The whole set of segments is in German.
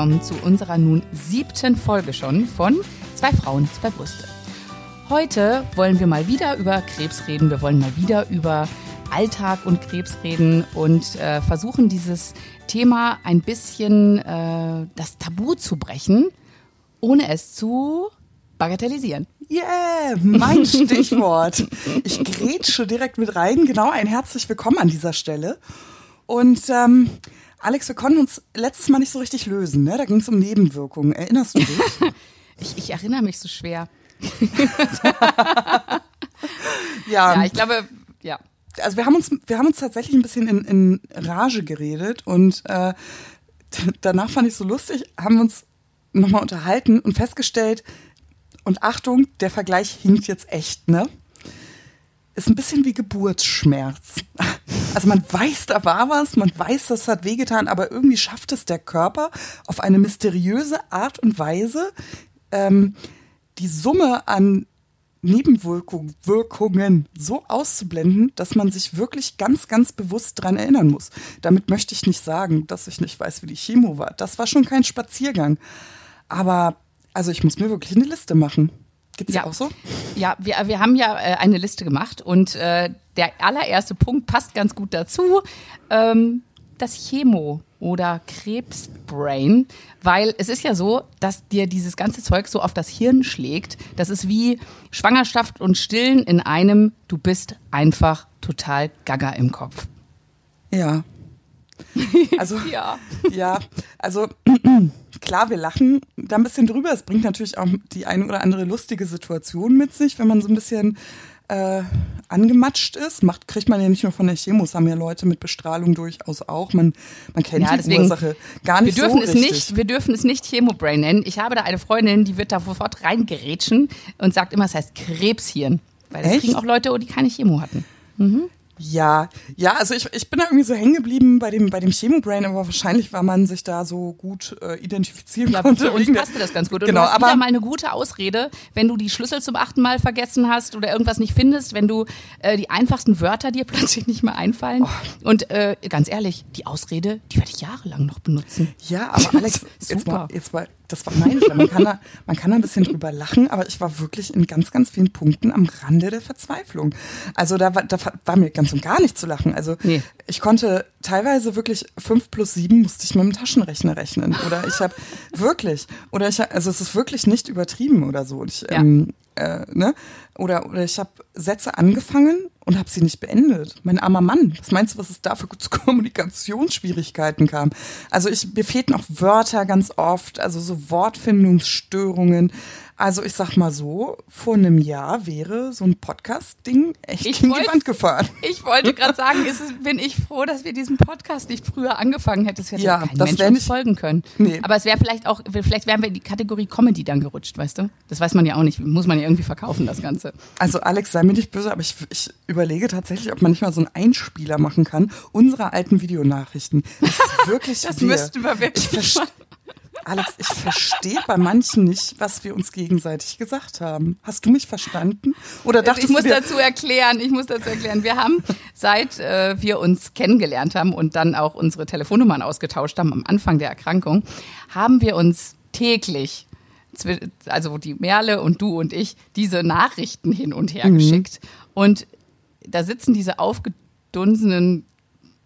willkommen zu unserer nun siebten Folge schon von Zwei Frauen, zwei Brüste. Heute wollen wir mal wieder über Krebs reden. Wir wollen mal wieder über Alltag und Krebs reden und äh, versuchen dieses Thema ein bisschen äh, das Tabu zu brechen, ohne es zu bagatellisieren. Yeah, mein Stichwort. Ich grätsche direkt mit rein. Genau, ein herzlich willkommen an dieser Stelle. Und ähm, Alex, wir konnten uns letztes Mal nicht so richtig lösen. Ne? Da ging es um Nebenwirkungen. Erinnerst du dich? ich, ich erinnere mich so schwer. ja. ja, ich glaube, ja. Also wir haben uns, wir haben uns tatsächlich ein bisschen in, in Rage geredet und äh, danach fand ich so lustig, haben uns nochmal unterhalten und festgestellt, und Achtung, der Vergleich hinkt jetzt echt, ne? Ist ein bisschen wie Geburtsschmerz. Also man weiß, da war was, man weiß, das hat wehgetan, aber irgendwie schafft es der Körper auf eine mysteriöse Art und Weise, ähm, die Summe an Nebenwirkungen so auszublenden, dass man sich wirklich ganz, ganz bewusst dran erinnern muss. Damit möchte ich nicht sagen, dass ich nicht weiß, wie die Chemo war. Das war schon kein Spaziergang. Aber also ich muss mir wirklich eine Liste machen. Geht's ja auch so? Ja, wir, wir haben ja äh, eine Liste gemacht und äh, der allererste Punkt passt ganz gut dazu. Ähm, das Chemo oder Krebsbrain, weil es ist ja so, dass dir dieses ganze Zeug so auf das Hirn schlägt. Das ist wie Schwangerschaft und Stillen in einem. Du bist einfach total gaga im Kopf. Ja. Also, ja. ja, also klar, wir lachen da ein bisschen drüber. Es bringt natürlich auch die eine oder andere lustige Situation mit sich, wenn man so ein bisschen äh, angematscht ist. Macht, kriegt man ja nicht nur von der Chemo, das haben ja Leute mit Bestrahlung durchaus auch. Man, man kennt ja, die Ursache gar nicht wir dürfen so es richtig. Nicht, wir dürfen es nicht Chemobrain nennen. Ich habe da eine Freundin, die wird da sofort reingerätschen und sagt immer, es heißt Krebshirn. Weil das Echt? kriegen auch Leute, die keine Chemo hatten. Mhm. Ja, ja, also ich, ich bin da irgendwie so hängen geblieben bei dem, bei dem Chemobrain, aber wahrscheinlich, weil man sich da so gut äh, identifizieren ja, konnte. Uns passte das ganz gut. Und genau, du hast aber mal eine gute Ausrede, wenn du die Schlüssel zum achten Mal vergessen hast oder irgendwas nicht findest, wenn du äh, die einfachsten Wörter dir plötzlich nicht mehr einfallen. Oh. Und äh, ganz ehrlich, die Ausrede, die werde ich jahrelang noch benutzen. Ja, aber Alex, jetzt mal, jetzt mal das war mein Fehler. Man kann, da, man kann da ein bisschen drüber lachen, aber ich war wirklich in ganz, ganz vielen Punkten am Rande der Verzweiflung. Also da war, da war mir ganz und gar nicht zu lachen. Also nee. ich konnte teilweise wirklich fünf plus sieben musste ich mit dem Taschenrechner rechnen. Oder ich habe wirklich, oder ich hab, also es ist wirklich nicht übertrieben oder so. Ich, ja. ähm, äh, ne? Oder, oder ich habe Sätze angefangen und habe sie nicht beendet. Mein armer Mann. Was meinst du, was es da für Kommunikationsschwierigkeiten kam? Also ich, mir fehlten auch Wörter ganz oft, also so Wortfindungsstörungen. Also ich sag mal so, vor einem Jahr wäre so ein Podcast-Ding echt ich gegen die Wand gefahren. Ich wollte gerade sagen, ist bin ich froh, dass wir diesen Podcast nicht früher angefangen hätten. Es hätte ja, kein das Mensch nicht, folgen können. Nee. Aber es wäre vielleicht auch, vielleicht wären wir in die Kategorie Comedy dann gerutscht, weißt du? Das weiß man ja auch nicht. Muss man ja irgendwie verkaufen, das Ganze. Also Alex, sei mir nicht böse, aber ich, ich überlege tatsächlich, ob man nicht mal so einen Einspieler machen kann unserer alten Videonachrichten. Das ist wirklich Das müssten wir wirklich ich Alex, ich verstehe bei manchen nicht, was wir uns gegenseitig gesagt haben. Hast du mich verstanden? Oder dachtest ich muss du dazu erklären, ich muss dazu erklären. Wir haben, seit äh, wir uns kennengelernt haben und dann auch unsere Telefonnummern ausgetauscht haben am Anfang der Erkrankung, haben wir uns täglich also die Merle und du und ich, diese Nachrichten hin und her mhm. geschickt. Und da sitzen diese aufgedunsenen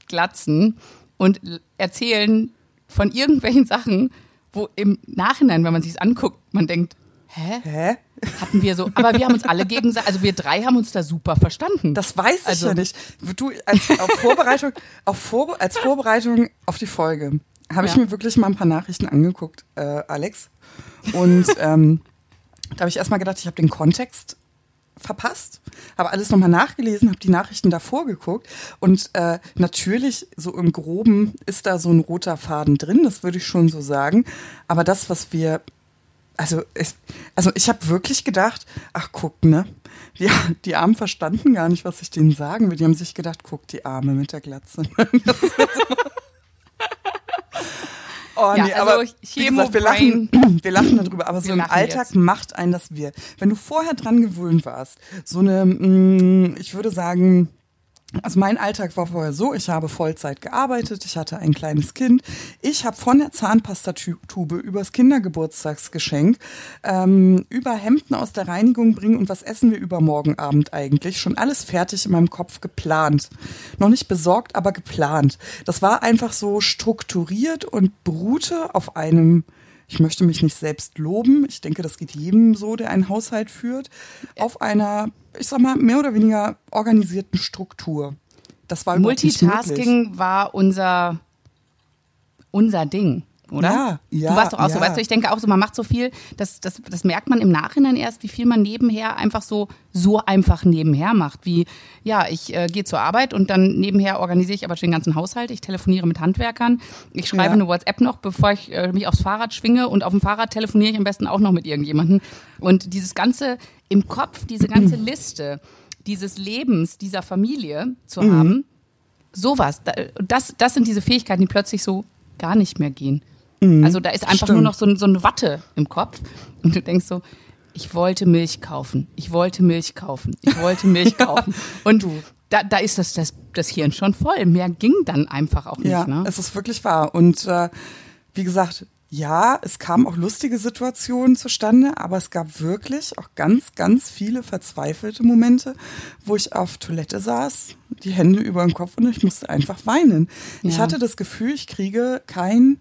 Glatzen und erzählen von irgendwelchen Sachen, wo im Nachhinein, wenn man sich anguckt, man denkt, hä? Hä? Hatten wir so, aber wir haben uns alle gegenseitig, also wir drei haben uns da super verstanden. Das weiß ich also, ja nicht. Du, als, auf Vorbereitung, auf Vor, als Vorbereitung auf die Folge habe ich ja. mir wirklich mal ein paar Nachrichten angeguckt, äh, Alex. Und ähm, da habe ich erstmal gedacht, ich habe den Kontext verpasst, habe alles nochmal nachgelesen, habe die Nachrichten davor geguckt und äh, natürlich so im Groben ist da so ein roter Faden drin, das würde ich schon so sagen. Aber das, was wir, also ich, also ich habe wirklich gedacht, ach guck, ne, die, die Armen verstanden gar nicht, was ich denen sagen will. Die haben sich gedacht, guck die Arme mit der Glatze. Oh nee, ja, also aber wie gesagt, wir lachen, wir lachen darüber, aber so im Alltag jetzt. macht einen das wir. Wenn du vorher dran gewöhnt warst, so eine, mm, ich würde sagen, also mein Alltag war vorher so, ich habe Vollzeit gearbeitet, ich hatte ein kleines Kind, ich habe von der Zahnpastatube übers Kindergeburtstagsgeschenk, ähm, über Hemden aus der Reinigung bringen und was essen wir übermorgen Abend eigentlich, schon alles fertig in meinem Kopf geplant. Noch nicht besorgt, aber geplant. Das war einfach so strukturiert und beruhte auf einem ich möchte mich nicht selbst loben. Ich denke, das geht jedem so, der einen Haushalt führt. Auf einer, ich sag mal, mehr oder weniger organisierten Struktur. Das war Multitasking war unser, unser Ding oder? Ja, ja. Du warst doch auch ja. so, weißt du, ich denke auch so, man macht so viel, das, das, das merkt man im Nachhinein erst, wie viel man nebenher einfach so, so einfach nebenher macht. Wie, ja, ich äh, gehe zur Arbeit und dann nebenher organisiere ich aber schon den ganzen Haushalt, ich telefoniere mit Handwerkern, ich schreibe ja. eine WhatsApp noch, bevor ich äh, mich aufs Fahrrad schwinge und auf dem Fahrrad telefoniere ich am besten auch noch mit irgendjemandem. Und dieses Ganze im Kopf, diese ganze Liste dieses Lebens dieser Familie zu mhm. haben, sowas, das, das sind diese Fähigkeiten, die plötzlich so gar nicht mehr gehen. Mhm. Also da ist einfach Stimmt. nur noch so, so eine Watte im Kopf. Und du denkst so, ich wollte Milch kaufen, ich wollte Milch kaufen, ich wollte Milch kaufen. Und du, da, da ist das, das, das Hirn schon voll. Mehr ging dann einfach auch nicht. Ja, ne? es ist wirklich wahr. Und äh, wie gesagt, ja, es kamen auch lustige Situationen zustande, aber es gab wirklich auch ganz, ganz viele verzweifelte Momente, wo ich auf Toilette saß, die Hände über den Kopf und ich musste einfach weinen. Ja. Ich hatte das Gefühl, ich kriege kein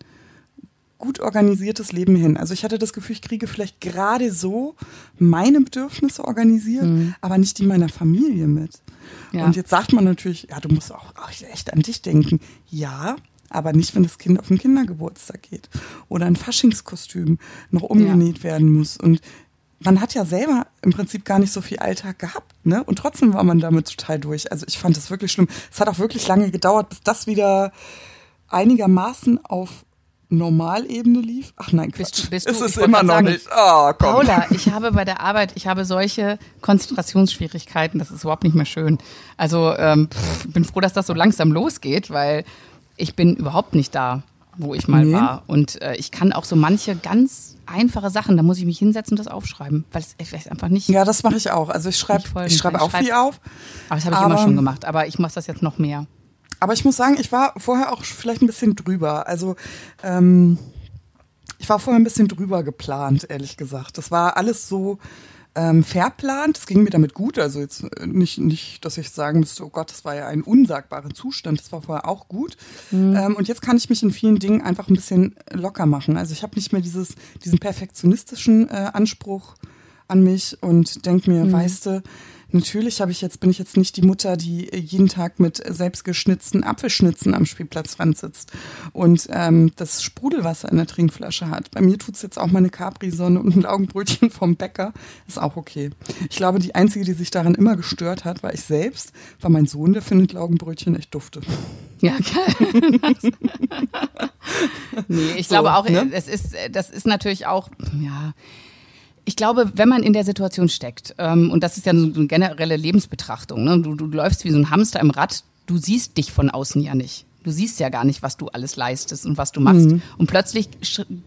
gut organisiertes Leben hin. Also ich hatte das Gefühl, ich kriege vielleicht gerade so meine Bedürfnisse organisiert, mhm. aber nicht die meiner Familie mit. Ja. Und jetzt sagt man natürlich, ja, du musst auch, auch echt an dich denken. Ja, aber nicht, wenn das Kind auf den Kindergeburtstag geht oder ein Faschingskostüm noch umgenäht ja. werden muss. Und man hat ja selber im Prinzip gar nicht so viel Alltag gehabt, ne? Und trotzdem war man damit total durch. Also ich fand das wirklich schlimm. Es hat auch wirklich lange gedauert, bis das wieder einigermaßen auf Normalebene lief? Ach nein, Quatsch. Bist, bist du, ist es immer noch sagen, nicht. Oh, komm. Paula, ich habe bei der Arbeit, ich habe solche Konzentrationsschwierigkeiten, das ist überhaupt nicht mehr schön. Also ähm, pff, bin froh, dass das so langsam losgeht, weil ich bin überhaupt nicht da, wo ich mal nee. war. Und äh, ich kann auch so manche ganz einfache Sachen, da muss ich mich hinsetzen und das aufschreiben, weil es ich einfach nicht. Ja, das mache ich auch. Also ich schreibe ich schreibe auch viel auf. Aber das habe ich immer schon gemacht, aber ich mache das jetzt noch mehr. Aber ich muss sagen, ich war vorher auch vielleicht ein bisschen drüber. Also ähm, ich war vorher ein bisschen drüber geplant, ehrlich gesagt. Das war alles so ähm, verplant. Es ging mir damit gut. Also jetzt äh, nicht, nicht, dass ich sagen müsste, oh Gott, das war ja ein unsagbarer Zustand. Das war vorher auch gut. Mhm. Ähm, und jetzt kann ich mich in vielen Dingen einfach ein bisschen locker machen. Also ich habe nicht mehr dieses, diesen perfektionistischen äh, Anspruch an mich und denke mir, mhm. weißt du, Natürlich habe ich jetzt, bin ich jetzt nicht die Mutter, die jeden Tag mit selbstgeschnitzten Apfelschnitzen am Spielplatzrand sitzt und ähm, das Sprudelwasser in der Trinkflasche hat. Bei mir tut es jetzt auch mal eine Capri-Sonne und ein Augenbrötchen vom Bäcker. Ist auch okay. Ich glaube, die Einzige, die sich daran immer gestört hat, war ich selbst, war mein Sohn, der findet Laugenbrötchen echt dufte. Ja, geil. nee, ich so, glaube auch, ne? es ist, das ist natürlich auch, ja, ich glaube, wenn man in der Situation steckt, ähm, und das ist ja so eine generelle Lebensbetrachtung, ne? du, du läufst wie so ein Hamster im Rad, du siehst dich von außen ja nicht. Du siehst ja gar nicht, was du alles leistest und was du machst. Mhm. Und plötzlich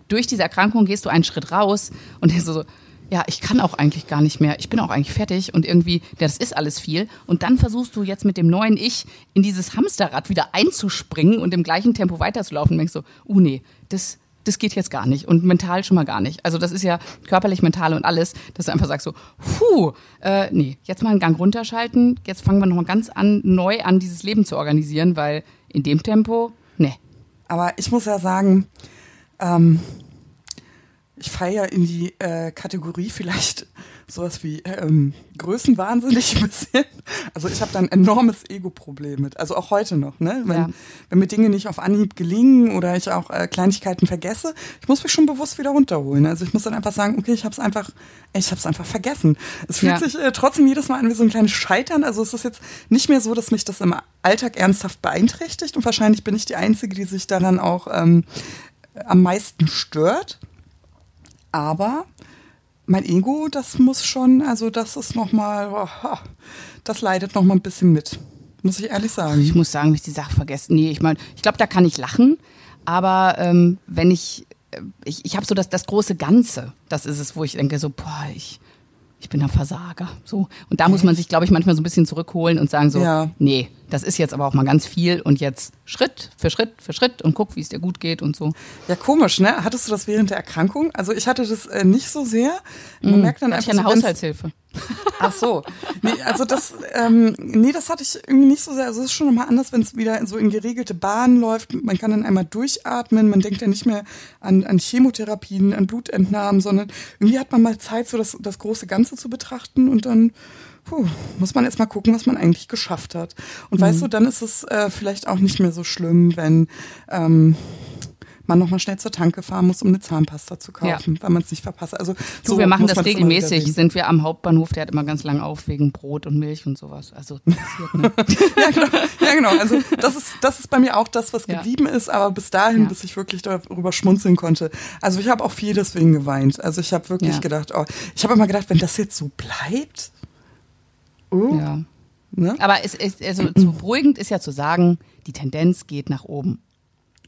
durch diese Erkrankung gehst du einen Schritt raus und denkst so, ja, ich kann auch eigentlich gar nicht mehr. Ich bin auch eigentlich fertig und irgendwie, das ist alles viel. Und dann versuchst du jetzt mit dem neuen Ich in dieses Hamsterrad wieder einzuspringen und im gleichen Tempo weiterzulaufen und denkst so, uh nee, das, das geht jetzt gar nicht und mental schon mal gar nicht. Also das ist ja körperlich, mental und alles, dass du einfach sagst so, puh, äh, nee, jetzt mal einen Gang runterschalten, jetzt fangen wir nochmal ganz an, neu an, dieses Leben zu organisieren, weil in dem Tempo, nee. Aber ich muss ja sagen, ähm, ich falle ja in die äh, Kategorie vielleicht sowas wie ähm, Größenwahnsinnig ein bisschen. Also ich habe da ein enormes Ego-Problem mit. Also auch heute noch, ne? Wenn, ja. wenn mir Dinge nicht auf Anhieb gelingen oder ich auch äh, Kleinigkeiten vergesse, ich muss mich schon bewusst wieder runterholen. Also ich muss dann einfach sagen, okay, ich habe es einfach, ich habe es einfach vergessen. Es fühlt ja. sich äh, trotzdem jedes Mal an wie so ein kleines Scheitern. Also es ist jetzt nicht mehr so, dass mich das im Alltag ernsthaft beeinträchtigt und wahrscheinlich bin ich die Einzige, die sich daran auch ähm, am meisten stört. Aber mein Ego, das muss schon, also das ist nochmal, oh, das leidet nochmal ein bisschen mit. Muss ich ehrlich sagen. Ich muss sagen, ich die Sache vergessen. Nee, ich meine, ich glaube, da kann ich lachen. Aber ähm, wenn ich, äh, ich, ich habe so das, das große Ganze, das ist es, wo ich denke, so, boah, ich, ich bin ein Versager. So. Und da muss man sich, glaube ich, manchmal so ein bisschen zurückholen und sagen so, ja. nee, das ist jetzt aber auch mal ganz viel und jetzt Schritt für Schritt für Schritt und guck, wie es dir gut geht und so. Ja, komisch, ne? Hattest du das während der Erkrankung? Also ich hatte das äh, nicht so sehr. Man mm, merkt dann einfach. Ich eine so, Haushaltshilfe. Ach so. Nee, also das, ähm, nee, das hatte ich irgendwie nicht so sehr. Also es ist schon nochmal anders, wenn es wieder so in geregelte Bahnen läuft. Man kann dann einmal durchatmen, man denkt ja nicht mehr an, an Chemotherapien, an Blutentnahmen, sondern irgendwie hat man mal Zeit, so das, das große Ganze zu betrachten und dann puh, muss man jetzt mal gucken, was man eigentlich geschafft hat. Und mhm. weißt du, dann ist es äh, vielleicht auch nicht mehr so schlimm, wenn ähm, man nochmal schnell zur Tanke fahren muss, um eine Zahnpasta zu kaufen, ja. weil man es nicht verpasst. Also du, so wir machen das regelmäßig. Sind wir am Hauptbahnhof, der hat immer ganz lang auf wegen Brot und Milch und sowas. Also passiert, ne? ja, genau. ja, genau. Also das ist, das ist bei mir auch das, was ja. geblieben ist, aber bis dahin, bis ich wirklich darüber schmunzeln konnte. Also ich habe auch viel deswegen geweint. Also ich habe wirklich gedacht, oh, ich habe immer gedacht, wenn das jetzt so bleibt. Oh. Ja. Ne? Aber es ist, also zu beruhigend ist ja zu sagen, die Tendenz geht nach oben.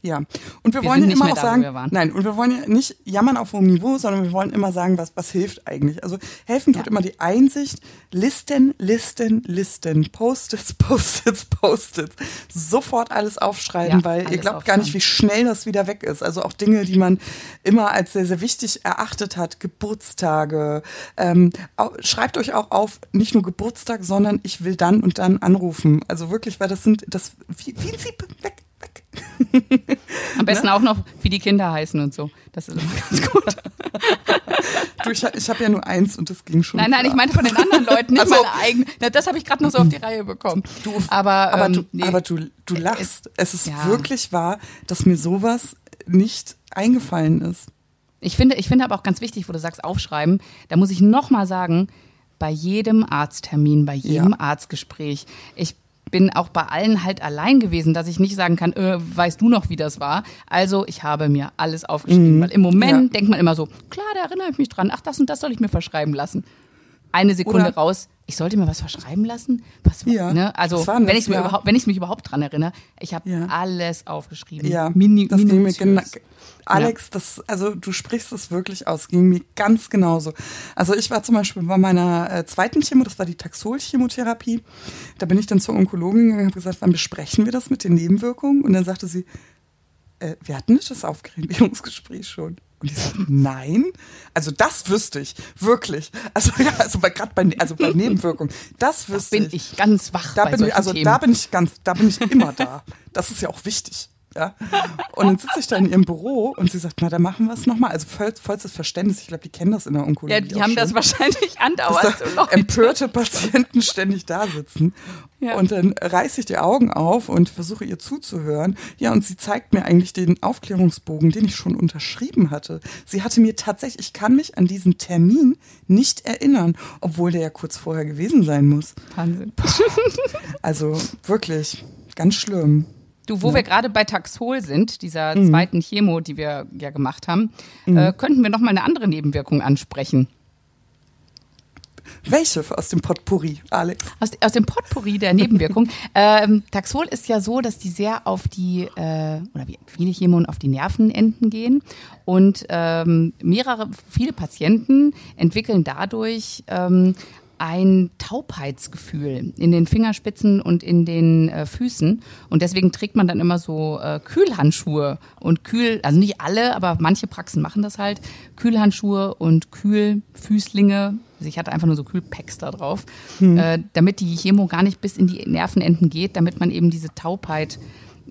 Ja, und wir, wir wollen ja immer auch da, sagen, nein, und wir wollen ja nicht jammern auf hohem Niveau, sondern wir wollen immer sagen, was, was hilft eigentlich. Also helfen tut ja. immer die Einsicht, Listen, Listen, Listen, Post-its, Post-its, Post-its, sofort alles aufschreiben, ja, weil alles ihr glaubt gar nicht, wie schnell das wieder weg ist. Also auch Dinge, die man immer als sehr, sehr wichtig erachtet hat, Geburtstage. Ähm, schreibt euch auch auf, nicht nur Geburtstag, sondern ich will dann und dann anrufen. Also wirklich, weil das sind, das, wie, wie ein Sieb, weg, am besten ne? auch noch, wie die Kinder heißen und so. Das ist immer ganz gut. du, ich, ich habe ja nur eins und das ging schon. Nein, nein, klar. ich meinte von den anderen Leuten, nicht also, meine eigenen. Das habe ich gerade noch so auf die Reihe bekommen. Du, aber, aber, ähm, du, nee. aber du, du lachst. Es, ist ja. wirklich wahr, dass mir sowas nicht eingefallen ist. Ich finde, ich finde aber auch ganz wichtig, wo du sagst, aufschreiben, da muss ich nochmal sagen, bei jedem Arzttermin, bei jedem ja. Arztgespräch, ich bin auch bei allen halt allein gewesen, dass ich nicht sagen kann, äh, weißt du noch, wie das war? Also ich habe mir alles aufgeschrieben, mhm. weil im Moment ja. denkt man immer so, klar, da erinnere ich mich dran, ach, das und das soll ich mir verschreiben lassen. Eine Sekunde Oder raus, ich sollte mir was verschreiben lassen? Was, ja, ne? Also, wenn ich ja. überhaupt, wenn ich mich überhaupt dran erinnere, ich habe ja. alles aufgeschrieben. Ja, Mini, das ging mir genau, Alex, das, also du sprichst es wirklich aus, ging mir ganz genauso. Also ich war zum Beispiel bei meiner äh, zweiten Chemo, das war die Taxol-Chemotherapie. Da bin ich dann zur Onkologin gegangen und habe gesagt, wann besprechen wir das mit den Nebenwirkungen? Und dann sagte sie, äh, wir hatten nicht das Aufklärungsgespräch schon. Und ich so, nein. Also das wüsste ich, wirklich. Also ja, also bei, gerade bei, also bei Nebenwirkungen, das wüsste da bin ich. ganz wach. Da bin ich, also Themen. da bin ich ganz, da bin ich immer da. Das ist ja auch wichtig. Ja? Und dann sitze ich da in ihrem Büro und sie sagt, na, dann machen wir es nochmal. Also voll, vollstes Verständnis. Ich glaube, die kennen das in der Onkologie. Ja, die haben schon. das wahrscheinlich andauernd so Leute. empörte Patienten ständig da sitzen. Ja. Und dann reiße ich die Augen auf und versuche ihr zuzuhören. Ja, und sie zeigt mir eigentlich den Aufklärungsbogen, den ich schon unterschrieben hatte. Sie hatte mir tatsächlich, ich kann mich an diesen Termin nicht erinnern, obwohl der ja kurz vorher gewesen sein muss. Wahnsinn. Also wirklich, ganz schlimm. Du, wo ja. wir gerade bei Taxol sind, dieser mhm. zweiten Chemo, die wir ja gemacht haben, mhm. äh, könnten wir noch mal eine andere Nebenwirkung ansprechen. Welche aus dem Potpourri, Alex? Aus, aus dem Potpourri der Nebenwirkung. ähm, Taxol ist ja so, dass die sehr auf die, äh, oder wie viele Chemonen auf die Nervenenden gehen. Und ähm, mehrere, viele Patienten entwickeln dadurch ähm, ein Taubheitsgefühl in den Fingerspitzen und in den äh, Füßen. Und deswegen trägt man dann immer so äh, Kühlhandschuhe und Kühl, also nicht alle, aber manche Praxen machen das halt. Kühlhandschuhe und Kühlfüßlinge. Also ich hatte einfach nur so Kühlpacks da drauf, hm. äh, damit die Chemo gar nicht bis in die Nervenenden geht, damit man eben diese Taubheit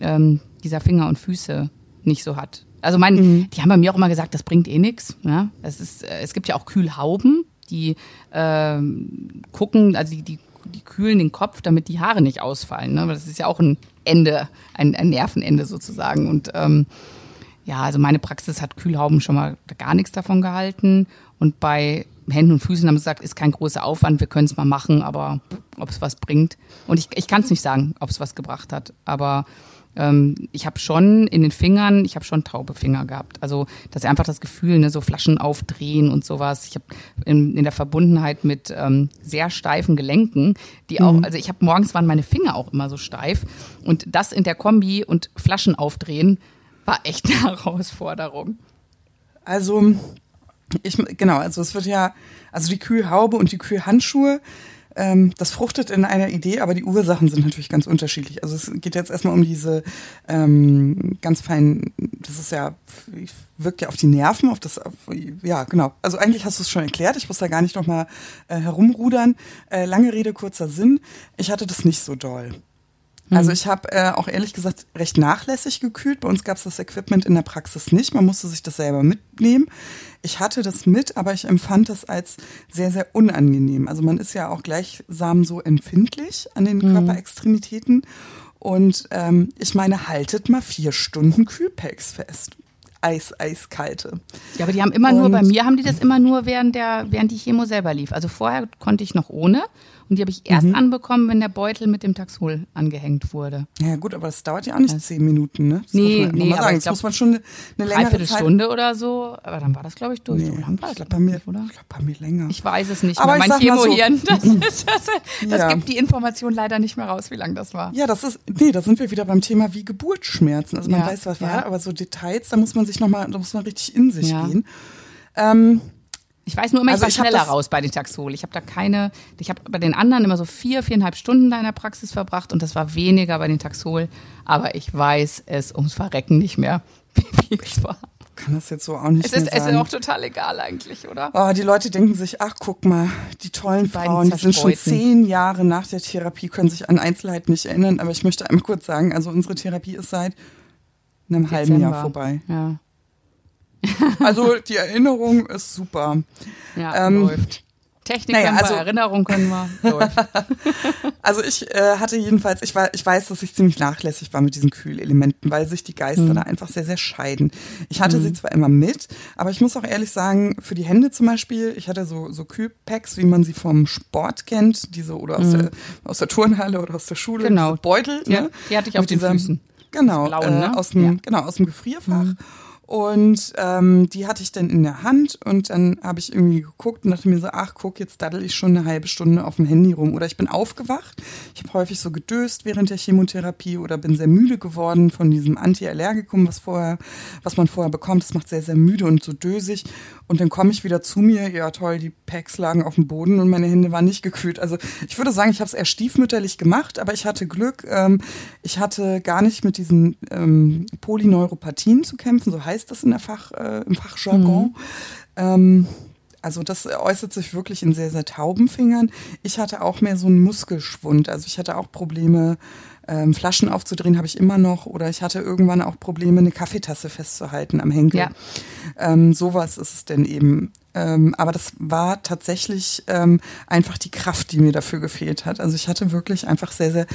ähm, dieser Finger und Füße nicht so hat. Also mein, mhm. die haben bei mir auch immer gesagt, das bringt eh nichts. Es, ist, äh, es gibt ja auch Kühlhauben, die äh, gucken, also die, die, die, kühlen den Kopf, damit die Haare nicht ausfallen. Ne? Das ist ja auch ein Ende, ein, ein Nervenende sozusagen. Und ähm, ja, also meine Praxis hat Kühlhauben schon mal gar nichts davon gehalten. Und bei Händen und Füßen haben sie gesagt, ist kein großer Aufwand, wir können es mal machen, aber ob es was bringt. Und ich, ich kann es nicht sagen, ob es was gebracht hat. Aber ähm, ich habe schon in den Fingern, ich habe schon taube Finger gehabt. Also das ist einfach das Gefühl, ne, so Flaschen aufdrehen und sowas. Ich habe in, in, der Verbundenheit mit ähm, sehr steifen Gelenken, die auch, mhm. also ich habe morgens waren meine Finger auch immer so steif und das in der Kombi und Flaschen aufdrehen war echt eine Herausforderung. Also Ich, genau, also es wird ja, also die Kühlhaube und die Kühlhandschuhe, ähm, das fruchtet in einer Idee, aber die Ursachen sind natürlich ganz unterschiedlich. Also es geht jetzt erstmal um diese ähm, ganz feinen, das ist ja, wirkt ja auf die Nerven, auf das, auf, ja genau. Also eigentlich hast du es schon erklärt, ich muss da gar nicht nochmal äh, herumrudern. Äh, lange Rede, kurzer Sinn. Ich hatte das nicht so doll. Also mhm. ich habe äh, auch ehrlich gesagt recht nachlässig gekühlt. Bei uns gab es das Equipment in der Praxis nicht. Man musste sich das selber mitnehmen. Ich hatte das mit, aber ich empfand das als sehr, sehr unangenehm. Also man ist ja auch gleichsam so empfindlich an den mhm. Körperextremitäten. Und ähm, ich meine, haltet mal vier Stunden Kühlpacks fest. Eis, eiskalte. Ja, aber die haben immer und nur, bei mir haben die das immer nur während der, während die Chemo selber lief. Also vorher konnte ich noch ohne. Und die habe ich erst mhm. anbekommen, wenn der Beutel mit dem Taxol angehängt wurde. Ja gut, aber das dauert ja auch nicht das zehn Minuten, ne? Das nee, muss man nee, sagen. Das muss man schon eine, eine längere Zeit... Stunde oder so, aber dann war das, glaube ich, durch. Nee, ich glaube bei, mir, oder? Ich glaub, bei mir länger. Ich weiß es nicht aber mehr. Mein Chemohirn, so. das, das, das, das ja. gibt die Information leider nicht mehr raus, wie lange das war. Ja, das ist, nee, da sind wir wieder beim Thema wie Geburtsschmerzen. Also man ja. weiß, was ja. war, aber so Details, da muss man sich nochmal, da muss man richtig in sich gehen. Ähm, ich weiß nur immer, also ich war schneller raus bei den Taxol. Ich habe da keine, ich habe bei den anderen immer so vier, viereinhalb Stunden da in der Praxis verbracht und das war weniger bei den Taxol. Aber ich weiß es ums Verrecken nicht mehr, wie es war. Kann das jetzt so auch nicht es ist. Es ist auch total egal eigentlich, oder? Oh, die Leute denken sich, ach guck mal, die tollen die Frauen, die sind schon zehn Jahre nach der Therapie, können sich an Einzelheiten nicht erinnern. Aber ich möchte einmal kurz sagen, also unsere Therapie ist seit einem Dezember. halben Jahr vorbei. Ja. Also die Erinnerung ist super. Ja, ähm, läuft. Technik naja, können wir, also, Erinnerung können wir. Läuft. also ich äh, hatte jedenfalls, ich, war, ich weiß, dass ich ziemlich nachlässig war mit diesen Kühlelementen, weil sich die Geister mhm. da einfach sehr, sehr scheiden. Ich hatte mhm. sie zwar immer mit, aber ich muss auch ehrlich sagen, für die Hände zum Beispiel, ich hatte so, so Kühlpacks, wie man sie vom Sport kennt, diese oder aus, mhm. der, aus der Turnhalle oder aus der Schule, genau. Beutel. Ja, ne? Die hatte ich auf den dieser, Füßen. Genau, Blauen, ne? äh, aus dem, ja. genau, aus dem Gefrierfach. Und ähm, die hatte ich dann in der Hand und dann habe ich irgendwie geguckt und dachte mir so, ach guck, jetzt daddel ich schon eine halbe Stunde auf dem Handy rum. Oder ich bin aufgewacht, ich habe häufig so gedöst während der Chemotherapie oder bin sehr müde geworden von diesem Antiallergikum, was vorher, was man vorher bekommt. Das macht sehr, sehr müde und so dösig. Und dann komme ich wieder zu mir, ja toll, die Packs lagen auf dem Boden und meine Hände waren nicht gekühlt. Also ich würde sagen, ich habe es eher stiefmütterlich gemacht, aber ich hatte Glück. Ähm, ich hatte gar nicht mit diesen ähm, Polyneuropathien zu kämpfen, so heißt heißt das in der Fach, äh, im Fachjargon. Mhm. Ähm, also das äußert sich wirklich in sehr, sehr tauben Fingern. Ich hatte auch mehr so einen Muskelschwund. Also ich hatte auch Probleme, ähm, Flaschen aufzudrehen, habe ich immer noch. Oder ich hatte irgendwann auch Probleme, eine Kaffeetasse festzuhalten am Henkel. Ja. Ähm, sowas ist es denn eben. Ähm, aber das war tatsächlich ähm, einfach die Kraft, die mir dafür gefehlt hat. Also ich hatte wirklich einfach sehr, sehr,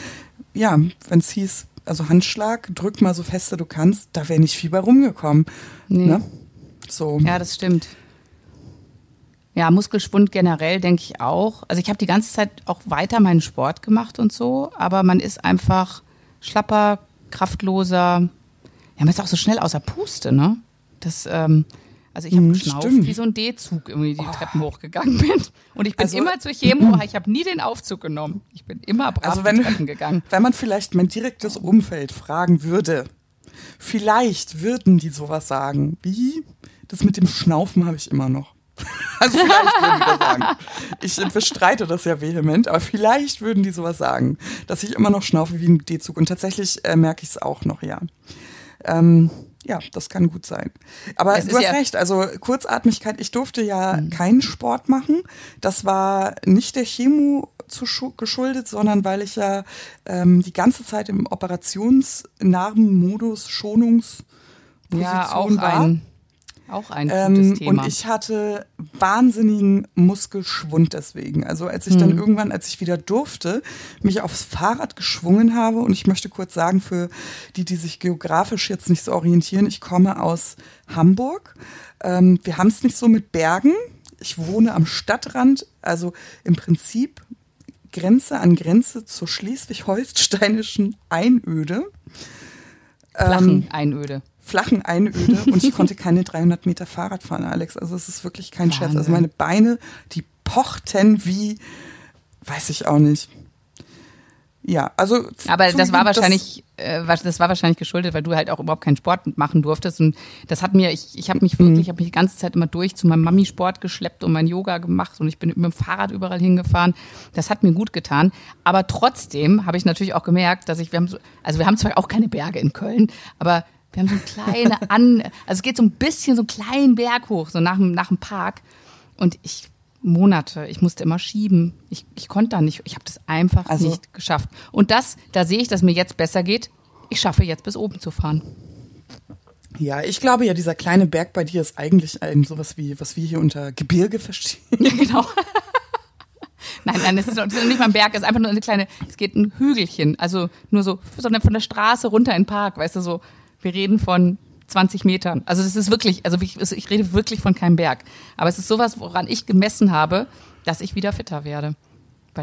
ja, wenn es hieß, also Handschlag, drück mal so feste du kannst, da wäre nicht viel bei rumgekommen. Nee. Ne? So. Ja, das stimmt. Ja, Muskelschwund generell denke ich auch. Also ich habe die ganze Zeit auch weiter meinen Sport gemacht und so, aber man ist einfach schlapper, kraftloser. Ja, man ist auch so schnell außer Puste, ne? Das, ähm, also ich habe mhm, geschnauft, stimmt. wie so ein D-Zug irgendwie die oh. Treppen hochgegangen bin. Und ich bin also, immer zur Chemo, ich habe nie den Aufzug genommen. Ich bin immer brav also wenn, die Treppen gegangen. Wenn man vielleicht mein direktes Umfeld fragen würde, vielleicht würden die sowas sagen. Wie? Das mit dem Schnaufen habe ich immer noch. Also vielleicht würden die das sagen. Ich bestreite das ja vehement, aber vielleicht würden die sowas sagen, dass ich immer noch schnaufe wie ein D-Zug. Und tatsächlich äh, merke ich es auch noch, ja. Ähm, ja, das kann gut sein. Aber es du hast ja recht, also Kurzatmigkeit, ich durfte ja mhm. keinen Sport machen. Das war nicht der Chemo zu geschuldet, sondern weil ich ja ähm, die ganze Zeit im Operationsnarbenmodus Schonungsposition ja, auch war. Ein auch ein ähm, gutes Thema. Und ich hatte wahnsinnigen Muskelschwund deswegen. Also als ich dann hm. irgendwann, als ich wieder durfte, mich aufs Fahrrad geschwungen habe. Und ich möchte kurz sagen, für die, die sich geografisch jetzt nicht so orientieren, ich komme aus Hamburg. Ähm, wir haben es nicht so mit Bergen. Ich wohne am Stadtrand, also im Prinzip Grenze an Grenze zur schleswig-holsteinischen Einöde. Flachen ähm, Einöde flachen Einöde und ich konnte keine 300 Meter Fahrrad fahren, Alex. Also es ist wirklich kein Wahnsinn. Scherz. Also meine Beine, die pochten wie, weiß ich auch nicht. ja, also. Aber das war wahrscheinlich, äh, das war wahrscheinlich geschuldet, weil du halt auch überhaupt keinen Sport machen durftest. Und das hat mir, ich, ich habe mich wirklich, mhm. ich habe mich die ganze Zeit immer durch zu meinem Mami-Sport geschleppt und mein Yoga gemacht und ich bin mit dem Fahrrad überall hingefahren. Das hat mir gut getan. Aber trotzdem habe ich natürlich auch gemerkt, dass ich, wir haben so, also wir haben zwar auch keine Berge in Köln, aber wir haben so eine kleine An, also es geht so ein bisschen so einen kleinen Berg hoch, so nach, nach dem Park. Und ich Monate. Ich musste immer schieben. Ich, ich konnte da nicht. Ich habe das einfach also, nicht geschafft. Und das, da sehe ich, dass mir jetzt besser geht. Ich schaffe jetzt bis oben zu fahren. Ja, ich glaube ja, dieser kleine Berg bei dir ist eigentlich ein sowas wie, was wir hier unter Gebirge verstehen. Ja, genau. nein, nein, es ist nicht mal ein Berg, es ist einfach nur eine kleine, es geht ein Hügelchen. Also nur so, sondern von der Straße runter in den Park, weißt du, so, wir reden von 20 Metern. Also das ist wirklich, also ich, ich rede wirklich von keinem Berg. Aber es ist sowas, woran ich gemessen habe, dass ich wieder fitter werde.